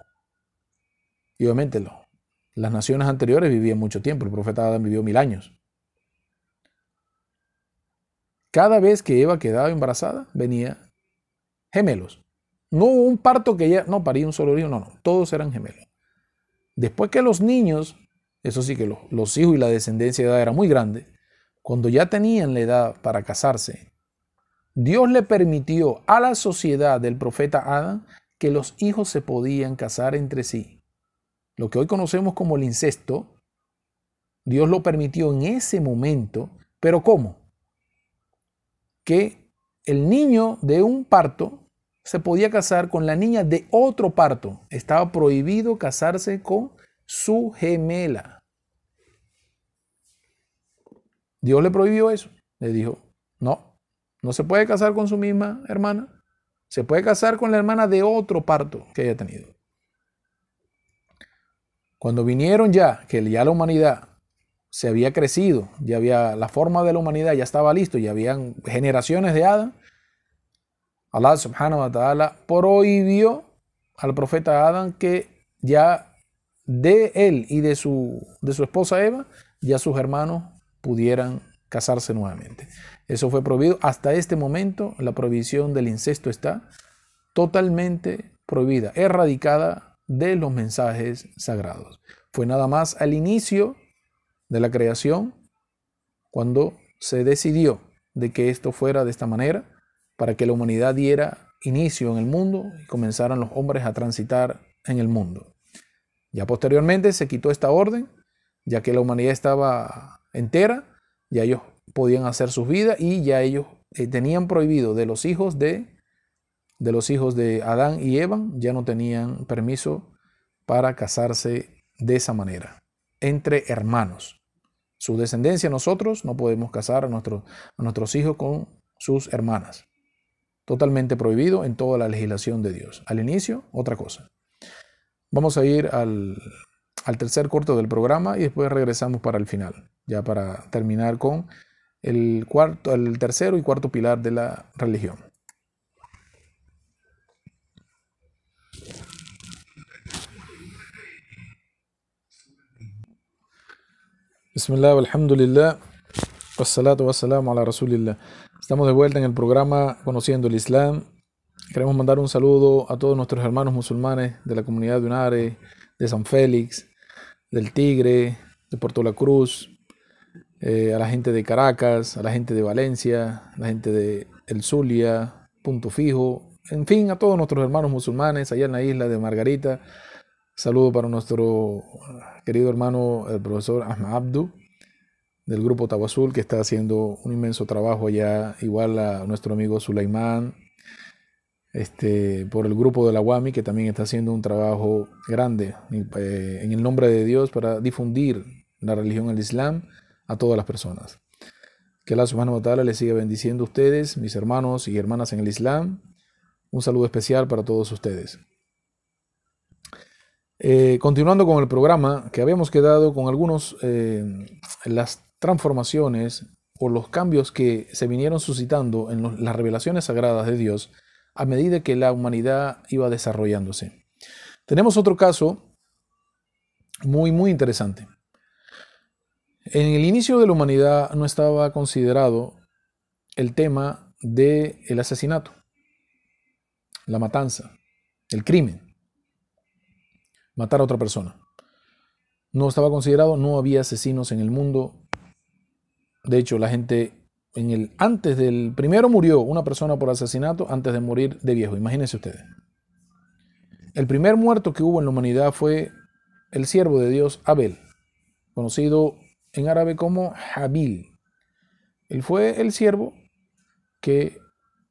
Y obviamente las naciones anteriores vivían mucho tiempo, el profeta Adán vivió mil años. Cada vez que Eva quedaba embarazada, venía gemelos. No hubo un parto que ella, no, paría un solo hijo, no, no, todos eran gemelos. Después que los niños, eso sí que los, hijos y la descendencia de edad era muy grande, cuando ya tenían la edad para casarse, Dios le permitió a la sociedad del profeta Adán que los hijos se podían casar entre sí. Lo que hoy conocemos como el incesto, Dios lo permitió en ese momento, pero ¿cómo? Que el niño de un parto se podía casar con la niña de otro parto. Estaba prohibido casarse con su gemela. Dios le prohibió eso. Le dijo, no, no se puede casar con su misma hermana. Se puede casar con la hermana de otro parto que haya tenido. Cuando vinieron ya, que ya la humanidad se había crecido, ya había la forma de la humanidad, ya estaba listo, ya habían generaciones de Adán, Allah subhanahu wa ta'ala prohibió al profeta Adán que ya de él y de su, de su esposa Eva, ya sus hermanos pudieran casarse nuevamente. Eso fue prohibido. Hasta este momento la prohibición del incesto está totalmente prohibida, erradicada de los mensajes sagrados. Fue nada más al inicio de la creación cuando se decidió de que esto fuera de esta manera para que la humanidad diera inicio en el mundo y comenzaran los hombres a transitar en el mundo. Ya posteriormente se quitó esta orden, ya que la humanidad estaba entera, ya ellos podían hacer sus vidas y ya ellos eh, tenían prohibido de los hijos de de los hijos de Adán y Eva, ya no tenían permiso para casarse de esa manera, entre hermanos. Su descendencia, nosotros no podemos casar a, nuestros hijos con sus hermanas totalmente prohibido en toda la legislación de Dios. Al inicio, otra cosa. Vamos a ir al, tercer corto del programa y después regresamos para el final, ya para terminar con el, cuarto, el tercero y cuarto pilar de la religión. Bismillah, alhamdulillah, wassalatu wassalamu ala rasulillah. Estamos de vuelta en el programa Conociendo el Islam. Queremos mandar un saludo a todos nuestros hermanos musulmanes de la comunidad de Unare, de San Félix, del Tigre, de Puerto La Cruz, eh, a la gente de Caracas, a la gente de Valencia, a la gente de El Zulia, Punto Fijo, en fin, a todos nuestros hermanos musulmanes allá en la isla de Margarita. Saludo para nuestro querido hermano, el profesor Ahmad Abdu, del grupo Tawasul, que está haciendo un inmenso trabajo allá, igual a nuestro amigo Sulaimán, este, por el grupo de la WAMI, que también está haciendo un trabajo grande eh, en el nombre de Dios para difundir la religión del Islam a todas las personas. Que Allah subhanahu wa ta'ala les siga bendiciendo a ustedes, mis hermanos y hermanas en el Islam. Un saludo especial para todos ustedes. Eh, continuando con el programa, que habíamos quedado con algunos, eh, las transformaciones o los cambios que se vinieron suscitando en las revelaciones sagradas de Dios a medida que la humanidad iba desarrollándose. Tenemos otro caso muy, muy interesante. En el inicio de la humanidad no estaba considerado el tema del el asesinato, la matanza, el crimen, matar a otra persona. No estaba considerado, no había asesinos en el mundo de hecho, la gente en el antes del primero murió una persona por asesinato antes de morir de viejo. Imagínense ustedes. El primer muerto que hubo en la humanidad fue el siervo de Dios Abel, conocido en árabe como Habil. Él fue el siervo que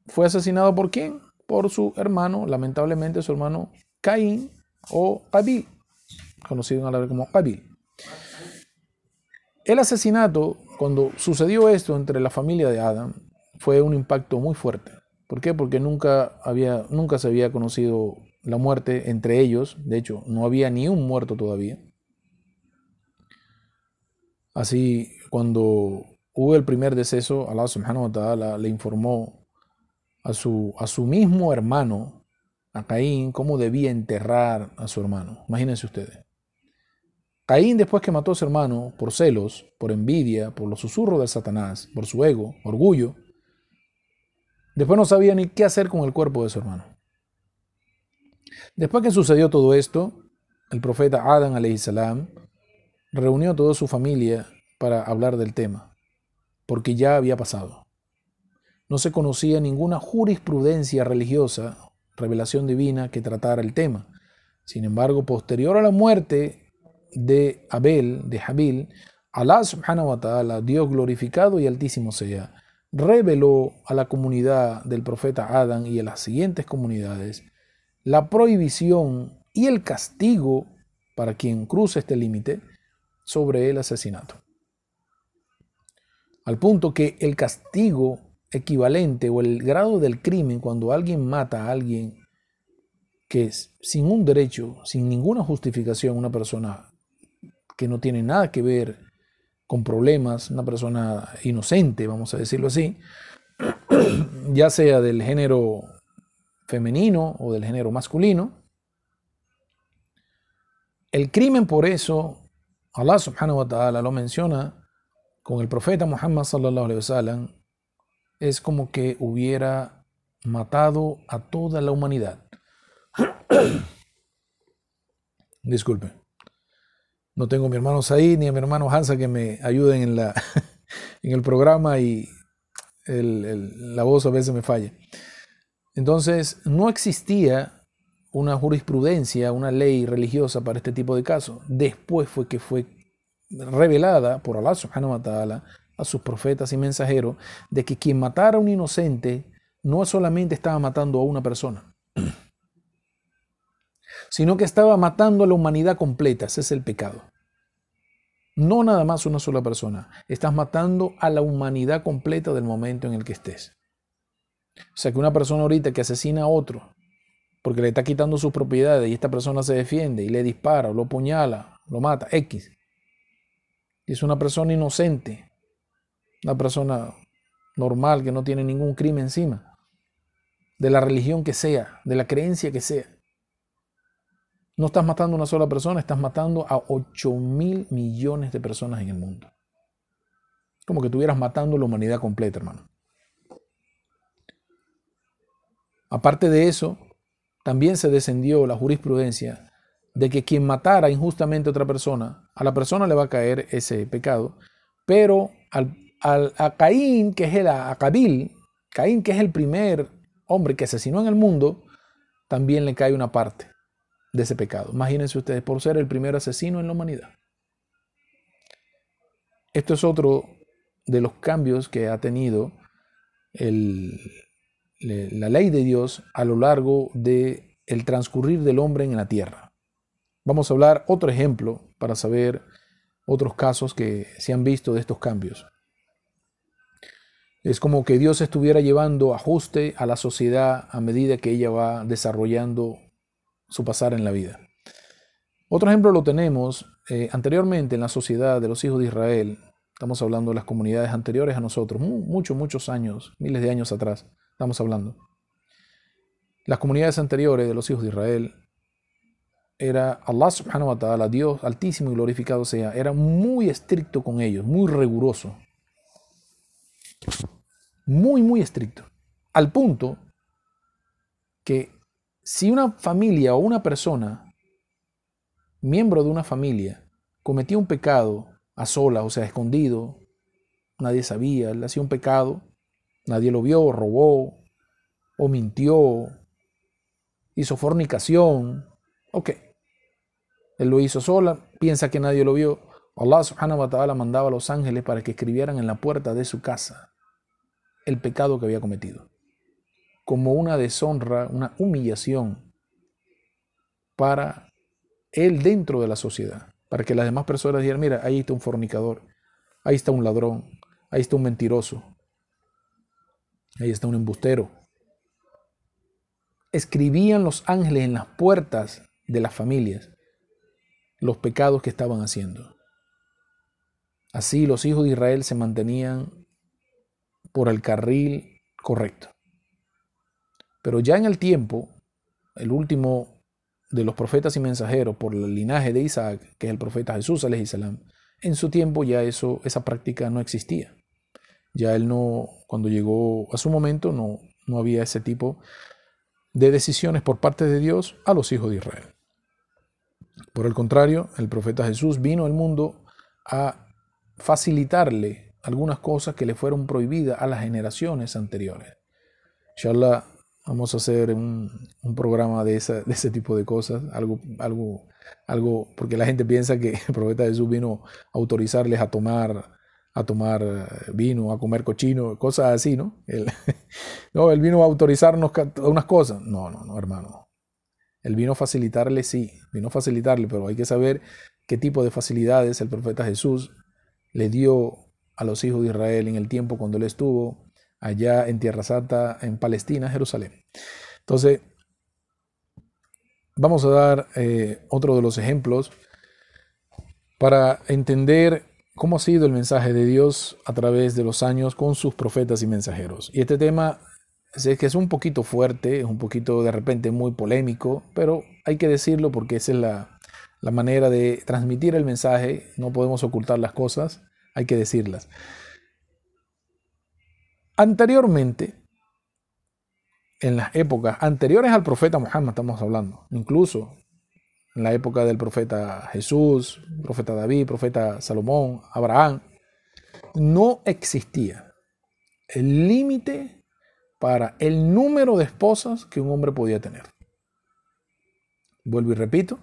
fue asesinado por quién? Por su hermano, lamentablemente su hermano Caín o Abil, conocido en árabe como Abil. El asesinato cuando sucedió esto entre la familia de Adam, fue un impacto muy fuerte. ¿Por qué? Porque nunca, había, nunca se había conocido la muerte entre ellos. De hecho, no había ni un muerto todavía. Así, cuando hubo el primer deceso, Allah subhanahu wa ta'ala le informó a su, a su mismo hermano, a Caín, cómo debía enterrar a su hermano. Imagínense ustedes. Caín, después que mató a su hermano por celos, por envidia, por los susurros de Satanás, por su ego, orgullo, después no sabía ni qué hacer con el cuerpo de su hermano. Después que sucedió todo esto, el profeta Adán salam reunió a toda su familia para hablar del tema, porque ya había pasado. No se conocía ninguna jurisprudencia religiosa, revelación divina, que tratara el tema. Sin embargo, posterior a la muerte de Abel, de Habil, Allah subhanahu wa ta'ala, Dios glorificado y altísimo sea, reveló a la comunidad del profeta Adán y a las siguientes comunidades la prohibición y el castigo para quien cruce este límite sobre el asesinato. Al punto que el castigo equivalente o el grado del crimen cuando alguien mata a alguien que es sin un derecho, sin ninguna justificación, una persona que no tiene nada que ver con problemas, una persona inocente, vamos a decirlo así, <clears throat> ya sea del género femenino o del género masculino, el crimen por eso, Allah subhanahu wa ta'ala lo menciona con el profeta Muhammad sallallahu alaihi wasallam, es como que hubiera matado a toda la humanidad. <coughs> Disculpe. No tengo a mi hermano Said ni a mi hermano Hansa que me ayuden en, la, <laughs> en el programa y la voz a veces me falla. Entonces, no existía una jurisprudencia, una ley religiosa para este tipo de casos. Después fue que fue revelada por Allah subhanahu wa ta'ala a sus profetas y mensajeros de que quien matara a un inocente no solamente estaba matando a una persona, <clears throat> sino que estaba matando a la humanidad completa. Ese es el pecado. No nada más una sola persona. Estás matando a la humanidad completa del momento en el que estés. O sea que una persona ahorita que asesina a otro porque le está quitando sus propiedades y esta persona se defiende y le dispara o lo puñala, lo mata, X. Es una persona inocente, una persona normal que no tiene ningún crimen encima, de la religión que sea, de la creencia que sea. No estás matando a una sola persona, estás matando a 8 mil millones de personas en el mundo. Como que estuvieras matando a la humanidad completa, hermano. Aparte de eso, también se descendió la jurisprudencia de que quien matara injustamente a otra persona, a la persona le va a caer ese pecado, pero al, a Caín, que es el a Caín, que es el primer hombre que asesinó en el mundo, también le cae una parte de ese pecado. Imagínense ustedes, por ser el primer asesino en la humanidad. Esto es otro de los cambios que ha tenido la ley de Dios a lo largo de transcurrir del hombre en la tierra. Vamos a hablar otro ejemplo para saber otros casos que se han visto de estos cambios. Es como que Dios estuviera llevando ajuste a la sociedad a medida que ella va desarrollando su pasar en la vida. Otro ejemplo lo tenemos eh, anteriormente en la sociedad de los hijos de Israel. Estamos hablando de las comunidades anteriores a nosotros, muchos, muchos años, miles de años atrás estamos hablando. Las comunidades anteriores de los hijos de Israel era Allah subhanahu wa ta'ala, Dios altísimo y glorificado sea, era muy estricto con ellos, muy riguroso. Muy, muy estricto. Al punto que si una familia o una persona, miembro de una familia, cometía un pecado a sola, o sea, escondido, nadie sabía, él hacía un pecado, Nadie lo vio, robó, o mintió, hizo fornicación. Ok. Él lo hizo sola, piensa que nadie lo vio. Allah subhanahu wa ta'ala mandaba a los ángeles para que escribieran en la puerta de su casa el pecado que había cometido. Como una deshonra, una humillación para él dentro de la sociedad. Para que las demás personas dijeran, mira, ahí está un fornicador, ahí está un ladrón, ahí está un mentiroso, Ahí está un embustero. Escribían los ángeles en las puertas de las familias los pecados que estaban haciendo. Así los hijos de Israel se mantenían por el carril correcto. Pero ya en el tiempo, el último de los profetas y mensajeros por el linaje de Isaac, que es el profeta Jesús, salam, en su tiempo ya eso, esa práctica no existía. Ya él no, cuando llegó a su momento, no, no había ese tipo de decisiones por parte de Dios a los hijos de Israel. Por el contrario, el profeta Jesús vino al mundo a facilitarle algunas cosas que le fueron prohibidas a las generaciones anteriores. Inshallah, vamos a hacer un, programa de, esa, de, ese tipo de cosas, algo, algo, algo, porque la gente piensa que el profeta Jesús vino a autorizarles a tomar a tomar eh, vino, a comer cochino, cosas así, ¿no? <laughs> No, él vino a autorizarnos unas cosas. No, no, no, hermano. Él vino a facilitarle, sí, vino a facilitarle, pero hay que saber qué tipo de facilidades el profeta Jesús le dio a los hijos de Israel en el tiempo cuando él estuvo allá en Tierra Santa, en Palestina, Jerusalén. Entonces, vamos a dar eh, otro de los ejemplos para entender cómo ha sido el mensaje de Dios a través de los años con sus profetas y mensajeros. Y este tema es que es un poquito fuerte, es un poquito de repente muy polémico, pero hay que decirlo porque esa es la, la manera de transmitir el mensaje, no podemos ocultar las cosas, hay que decirlas. Anteriormente, en las épocas anteriores al profeta Muhammad estamos hablando, incluso en la época del profeta Jesús, profeta David, profeta Salomón, Abraham, no existía el límite para el número de esposas que un hombre podía tener. Vuelvo y repito,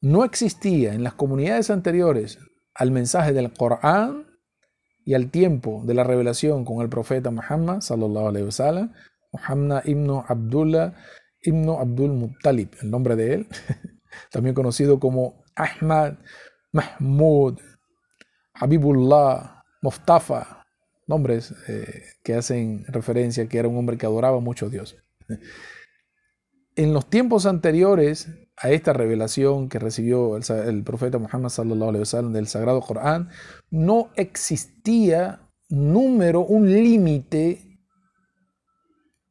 no existía en las comunidades anteriores al mensaje del Corán y al tiempo de la revelación con el profeta Muhammad sallallahu wasallam, Muhammad ibn Abdullah ibn Abdul Muttalib, el nombre de él, <laughs> también conocido como Ahmad, Mahmud, Habibullah, Mustafa, nombres eh, que hacen referencia a que era un hombre que adoraba mucho a Dios. <laughs> En los tiempos anteriores a esta revelación que recibió el, profeta Muhammad del Sagrado Corán, no existía número, un límite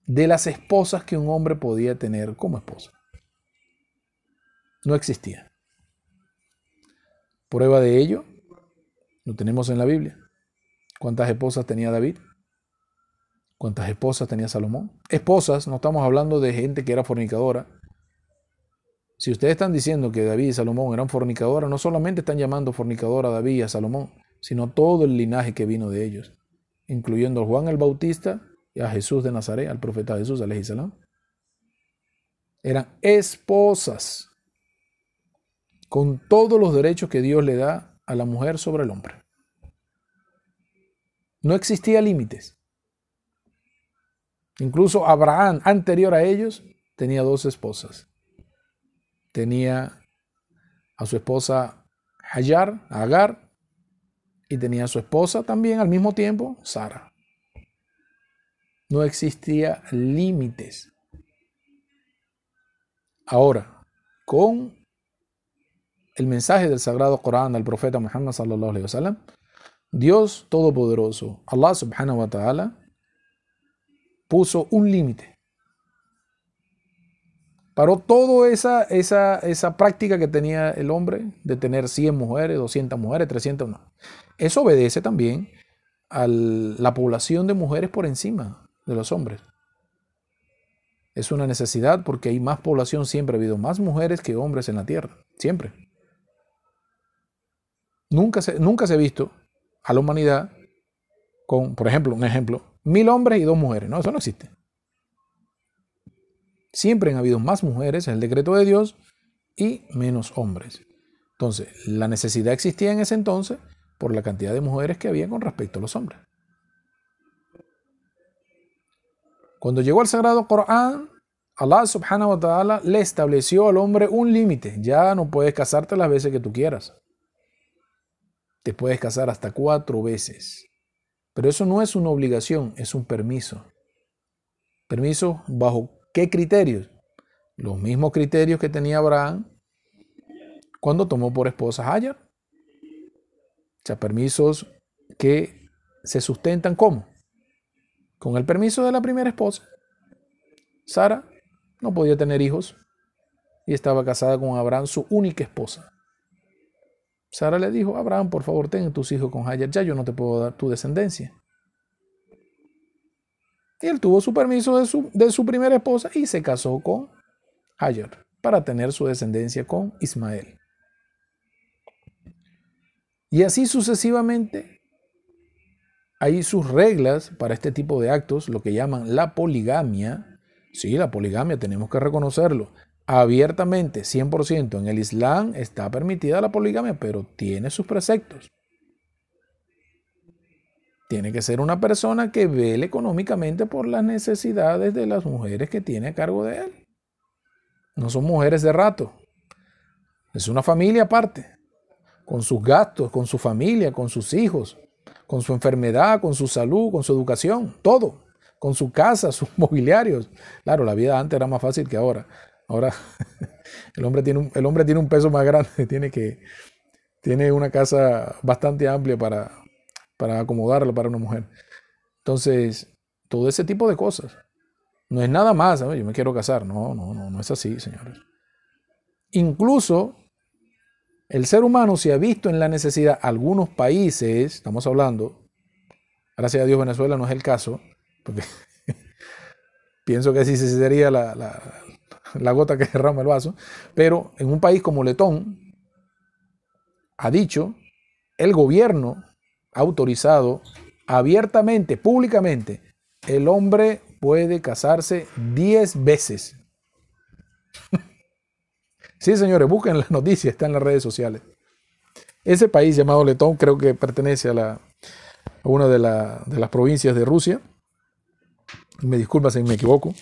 de las esposas que un hombre podía tener como esposa. No existía. Prueba de ello lo tenemos en la Biblia. ¿Cuántas esposas tenía David? ¿Cuántas esposas tenía Salomón? Esposas, no estamos hablando de gente que era fornicadora, si ustedes están diciendo que David y Salomón eran fornicadores, no solamente están llamando fornicador a David y a Salomón, sino todo el linaje que vino de ellos, incluyendo a Juan el Bautista y a Jesús de Nazaret, al profeta Jesús, salam. Eran esposas con todos los derechos que Dios le da a la mujer sobre el hombre. No existía límites. Incluso Abraham, anterior a ellos, tenía dos esposas tenía a su esposa Hayar, Agar, y tenía a su esposa también al mismo tiempo, Sara. No existía límites. Ahora, con el mensaje del Sagrado Corán al profeta Muhammad sallallahu wasallam, Dios Todopoderoso, Allah subhanahu wa ta'ala, puso un límite Paró toda esa, esa, esa práctica que tenía el hombre de tener 100 mujeres, 200 mujeres, 300, no. Eso obedece también a la población de mujeres por encima de los hombres. Es una necesidad porque hay más población, siempre ha habido más mujeres que hombres en la tierra, siempre. Nunca se, nunca se ha visto a la humanidad con, por ejemplo, un ejemplo, mil hombres y dos mujeres. No, eso no existe. Siempre han habido más mujeres en el decreto de Dios y menos hombres. Entonces, la necesidad existía en ese entonces por la cantidad de mujeres que había con respecto a los hombres. Cuando llegó al Sagrado Corán, Allah subhanahu wa ta'ala le estableció al hombre un límite. Ya no puedes casarte las veces que tú quieras. Te puedes casar hasta cuatro veces. Pero eso no es una obligación, es un permiso. Permiso bajo ¿Qué criterios? Los mismos criterios que tenía Abraham cuando tomó por esposa a Hayar. O sea, permisos que se sustentan ¿cómo? Con el permiso de la primera esposa. Sara no podía tener hijos y estaba casada con Abraham, su única esposa. Sara le dijo, Abraham, por favor, ten tus hijos con Hayar, ya yo no te puedo dar tu descendencia. Y él tuvo su permiso de su, de su primera esposa y se casó con Hajar para tener su descendencia con Ismael. Y así sucesivamente, hay sus reglas para este tipo de actos, lo que llaman la poligamia. Sí, la poligamia tenemos que reconocerlo. Abiertamente, 100% en el Islam está permitida la poligamia, pero tiene sus preceptos. Tiene que ser una persona que vele económicamente por las necesidades de las mujeres que tiene a cargo de él. No son mujeres de rato. Es una familia aparte, con sus gastos, con su familia, con sus hijos, con su enfermedad, con su salud, con su educación, todo, con su casa, <laughs> sus mobiliarios. Claro, la vida antes era más fácil que ahora. Ahora <laughs> el hombre tiene un, el hombre tiene un peso más grande, <laughs> tiene que tiene una casa bastante amplia para, para acomodarla para una mujer. Entonces, todo ese tipo de cosas. No es nada más, yo me quiero casar. No, no, no, no es así, señores. Incluso el ser humano se ha visto en la necesidad, algunos países, estamos hablando, gracias a Dios Venezuela no es el caso, porque <laughs> pienso que así sería la, la, gota que <laughs> derrama el vaso, pero en un país como Letón, ha dicho, el gobierno autorizado abiertamente, públicamente, el hombre puede casarse 10 veces. <laughs> Sí, señores, busquen las noticias, está en las redes sociales. Ese país llamado Letón creo que pertenece a, la, una de, las provincias de Rusia. Me disculpa si me equivoco.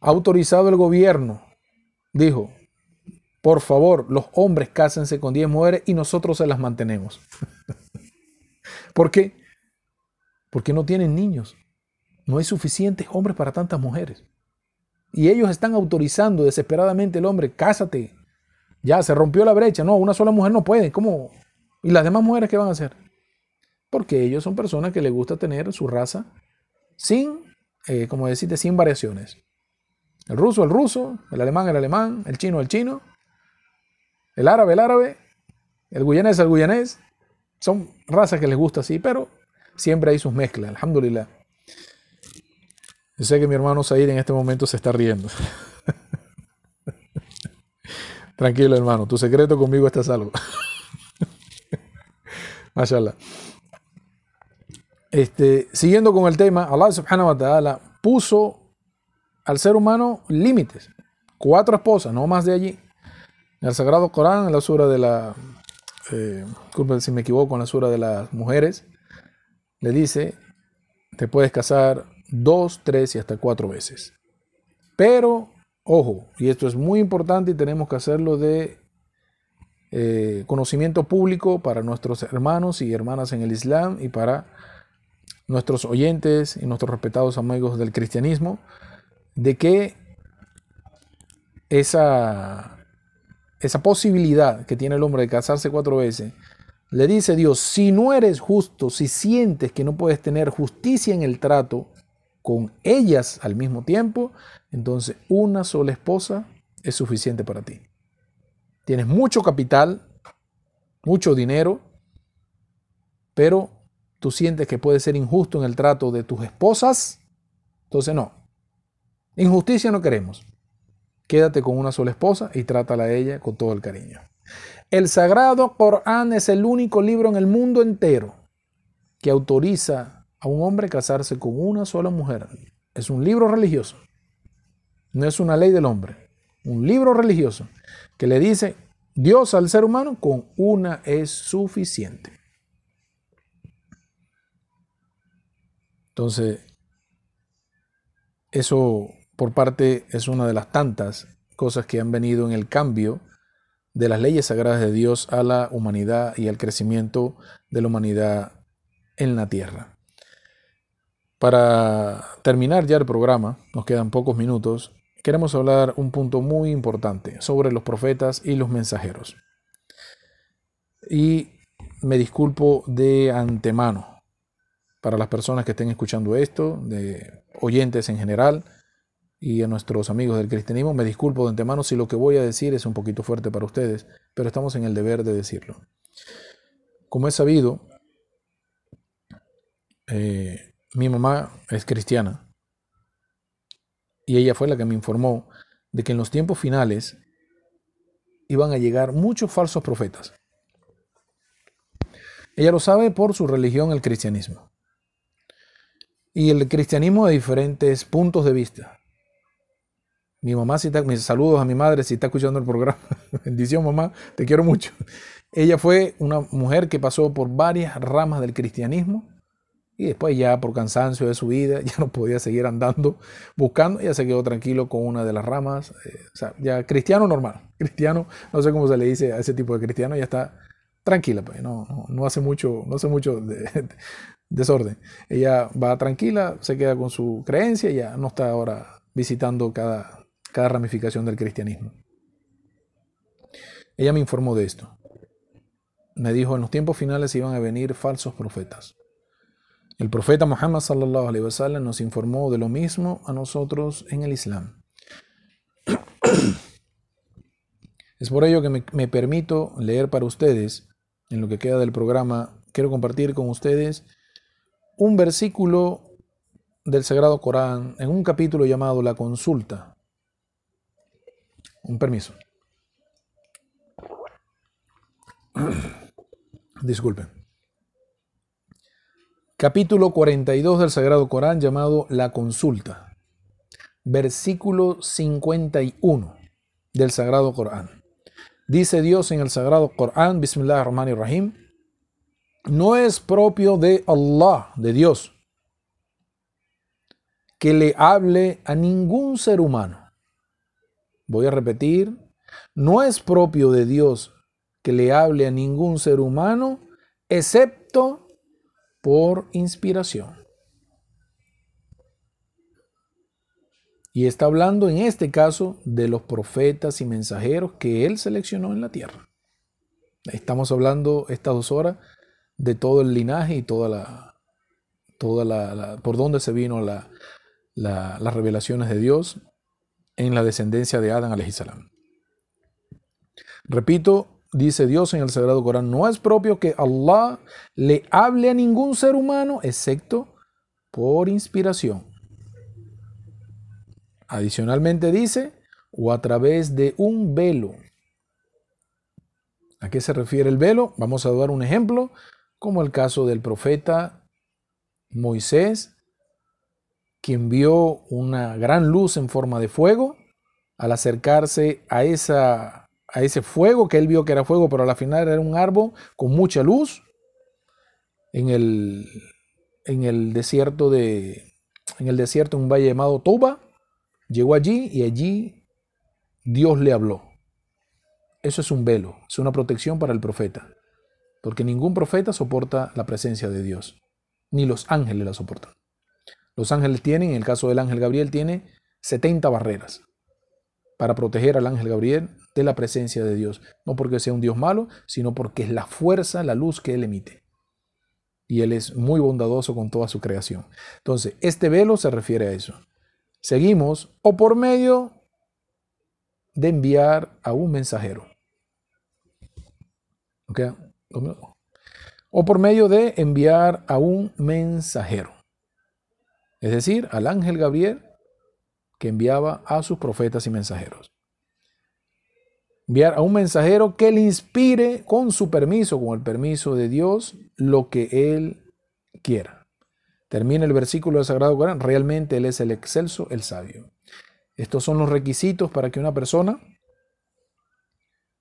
Autorizado el gobierno, dijo, por favor, los hombres cásense con 10 mujeres y nosotros se las mantenemos. <laughs> ¿Por qué? Porque no tienen niños. No hay suficientes hombres para tantas mujeres. Y ellos están autorizando desesperadamente el hombre, cásate. Ya se rompió la brecha. No, una sola mujer no puede. ¿Cómo? ¿Y las demás mujeres qué van a hacer? Porque ellos son personas que les gusta tener su raza sin, eh, como decirte, sin variaciones. El ruso, el ruso, el alemán, el alemán, el chino, el chino, el árabe, el árabe, el guyanés, el guyanés. Son razas que les gusta así, pero siempre hay sus mezclas, alhamdulillah. Yo sé que mi hermano Said en este momento se está riendo. <laughs> Tranquilo, hermano, tu secreto conmigo está salvo. <laughs> Mashallah. Este, siguiendo con el tema, Allah subhanahu wa ta'ala puso al ser humano límites. Cuatro esposas, no más de allí. En el Sagrado Corán, en la sura de la, eh, si me equivoco, en la sura de las mujeres, le dice, te puedes casar dos, tres y hasta cuatro veces. Pero, ojo, y esto es muy importante y tenemos que hacerlo de eh, conocimiento público para nuestros hermanos y hermanas en el Islam y para nuestros oyentes y nuestros respetados amigos del cristianismo, de que esa, esa posibilidad que tiene el hombre de casarse cuatro veces, le dice Dios, si no eres justo, si sientes que no puedes tener justicia en el trato, con ellas al mismo tiempo, entonces una sola esposa es suficiente para ti. Tienes mucho capital, mucho dinero, pero tú sientes que puede ser injusto en el trato de tus esposas, entonces no. Injusticia no queremos. Quédate con una sola esposa y trátala a ella con todo el cariño. El Sagrado Corán es el único libro en el mundo entero que autoriza a un hombre casarse con una sola mujer. Es un libro religioso. No es una ley del hombre. Un libro religioso que le dice Dios al ser humano con una es suficiente. Entonces, eso por parte es una de las tantas cosas que han venido en el cambio de las leyes sagradas de Dios a la humanidad y al crecimiento de la humanidad en la tierra. Para terminar ya el programa, nos quedan pocos minutos, queremos hablar un punto muy importante sobre los profetas y los mensajeros. Y me disculpo de antemano para las personas que estén escuchando esto, de oyentes en general y a nuestros amigos del cristianismo, me disculpo de antemano si lo que voy a decir es un poquito fuerte para ustedes, pero estamos en el deber de decirlo. Como es sabido, eh, mi mamá es cristiana y ella fue la que me informó de que en los tiempos finales iban a llegar muchos falsos profetas. Ella lo sabe por su religión, el cristianismo. Y el cristianismo de diferentes puntos de vista. Mi mamá, si mis saludos a mi madre si está escuchando el programa. <laughs> Bendición, mamá, te quiero mucho. Ella fue una mujer que pasó por varias ramas del cristianismo Y después ya por cansancio de su vida, <laughs> ya no podía seguir andando buscando, ya se quedó tranquilo con una de las ramas. Eh, o sea, ya cristiano normal, <laughs> cristiano, no sé cómo se le dice a ese tipo de cristiano, ya está tranquila, pues, no, no, hace mucho, no hace mucho desorden. Ella va tranquila, se queda con su creencia, ya no está ahora visitando cada, cada ramificación del cristianismo. Ella me informó de esto. Me dijo, en los tiempos finales iban a venir falsos profetas. El profeta Muhammad sallallahu alaihi wasallam nos informó de lo mismo a nosotros en el Islam. <clears throat> Es por ello que me, me, permito leer para ustedes, en lo que queda del programa, quiero compartir con ustedes un versículo del Sagrado Corán en un capítulo llamado La Consulta. Un permiso. <clears throat> Disculpen. Capítulo 42 del Sagrado Corán llamado La Consulta. Versículo 51 del Sagrado Corán. Dice Dios en el Sagrado Corán, Bismillah ar-Rahman rahim no es propio de Allah, de Dios, que le hable a ningún ser humano. Voy a repetir, no es propio de Dios que le hable a ningún ser humano, excepto por inspiración. Y está hablando en este caso de los profetas y mensajeros que él seleccionó en la tierra. Estamos hablando estas dos horas de todo el linaje y toda la, toda la, por dónde se vino la, las revelaciones de Dios en la descendencia de Adán salam. Repito, dice Dios en el Sagrado Corán, no es propio que Allah le hable a ningún ser humano excepto por inspiración. Adicionalmente dice, o a través de un velo. ¿A qué se refiere el velo? Vamos a dar un ejemplo, como el caso del profeta Moisés, quien vio una gran luz en forma de fuego al acercarse a esa a ese fuego que él vio que era fuego, pero a la final era un árbol con mucha luz en el, en el desierto de en el desierto un valle llamado Toba. Llegó allí y allí Dios le habló. Eso es un velo, es una protección para el profeta, porque ningún profeta soporta la presencia de Dios, ni los ángeles la soportan. Los ángeles tienen, en el caso del ángel Gabriel, tiene 70 barreras para proteger al ángel Gabriel de la presencia de Dios. No porque sea un Dios malo, sino porque es la fuerza, la luz que Él emite. Y Él es muy bondadoso con toda su creación. Entonces, este velo se refiere a eso. Seguimos, o por medio de enviar a un mensajero. O por medio de enviar a un mensajero. Es decir, al ángel Gabriel que enviaba a sus profetas y mensajeros. Enviar a un mensajero que le inspire con su permiso, con el permiso de Dios, lo que él quiera. Termina el versículo del Sagrado Corán, realmente Él es el excelso, el sabio. Estos son los requisitos para que una persona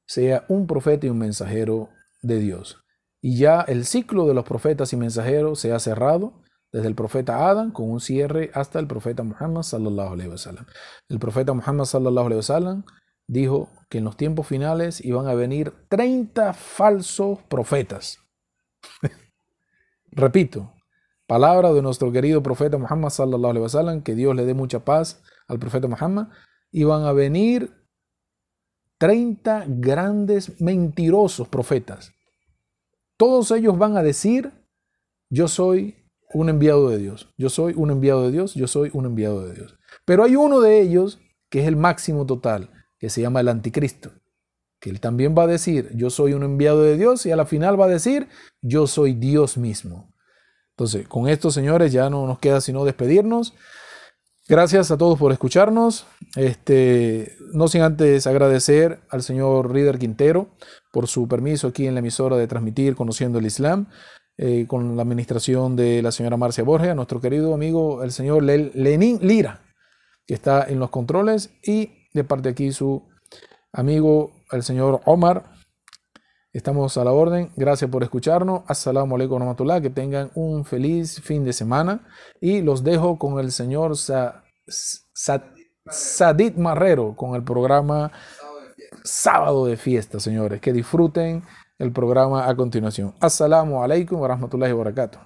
sea un profeta y un mensajero de Dios. Y ya el ciclo de los profetas y mensajeros se ha cerrado desde el profeta Adán con un cierre hasta el profeta Muhammad sallallahu alaihi wasallam. El profeta Muhammad sallallahu alaihi wasallam dijo que en los tiempos finales iban a venir 30 falsos profetas. <laughs> Repito, palabra de nuestro querido profeta Muhammad sallallahu alaihi wasallam, que Dios le dé mucha paz al profeta Muhammad, iban a venir 30 grandes mentirosos profetas. Todos ellos van a decir, yo soy un enviado de Dios. Yo soy un enviado de Dios, yo soy un enviado de Dios. Pero hay uno de ellos que es el máximo total, que se llama el anticristo, que él también va a decir, yo soy un enviado de Dios y a la final va a decir, yo soy Dios mismo. Entonces, con esto, señores, ya no nos queda sino despedirnos. Gracias a todos por escucharnos. Este, no sin antes agradecer al señor Rider Quintero por su permiso aquí en la emisora de transmitir Conociendo el Islam. Eh, con la administración de la señora Marcia Borges, nuestro querido amigo el señor Lenín Lira, que está en los controles, y de parte aquí su amigo el señor Omar, Estamos a la orden. Gracias por escucharnos. Assalamu alaikum warahmatullah. Que tengan un feliz fin de semana. Y los dejo con el señor Sa Sa Sadit Marrero con el programa Sábado de Fiesta, señores. Que disfruten el programa a continuación. Assalamu alaikum wa rahmatullahi wa barakatuh.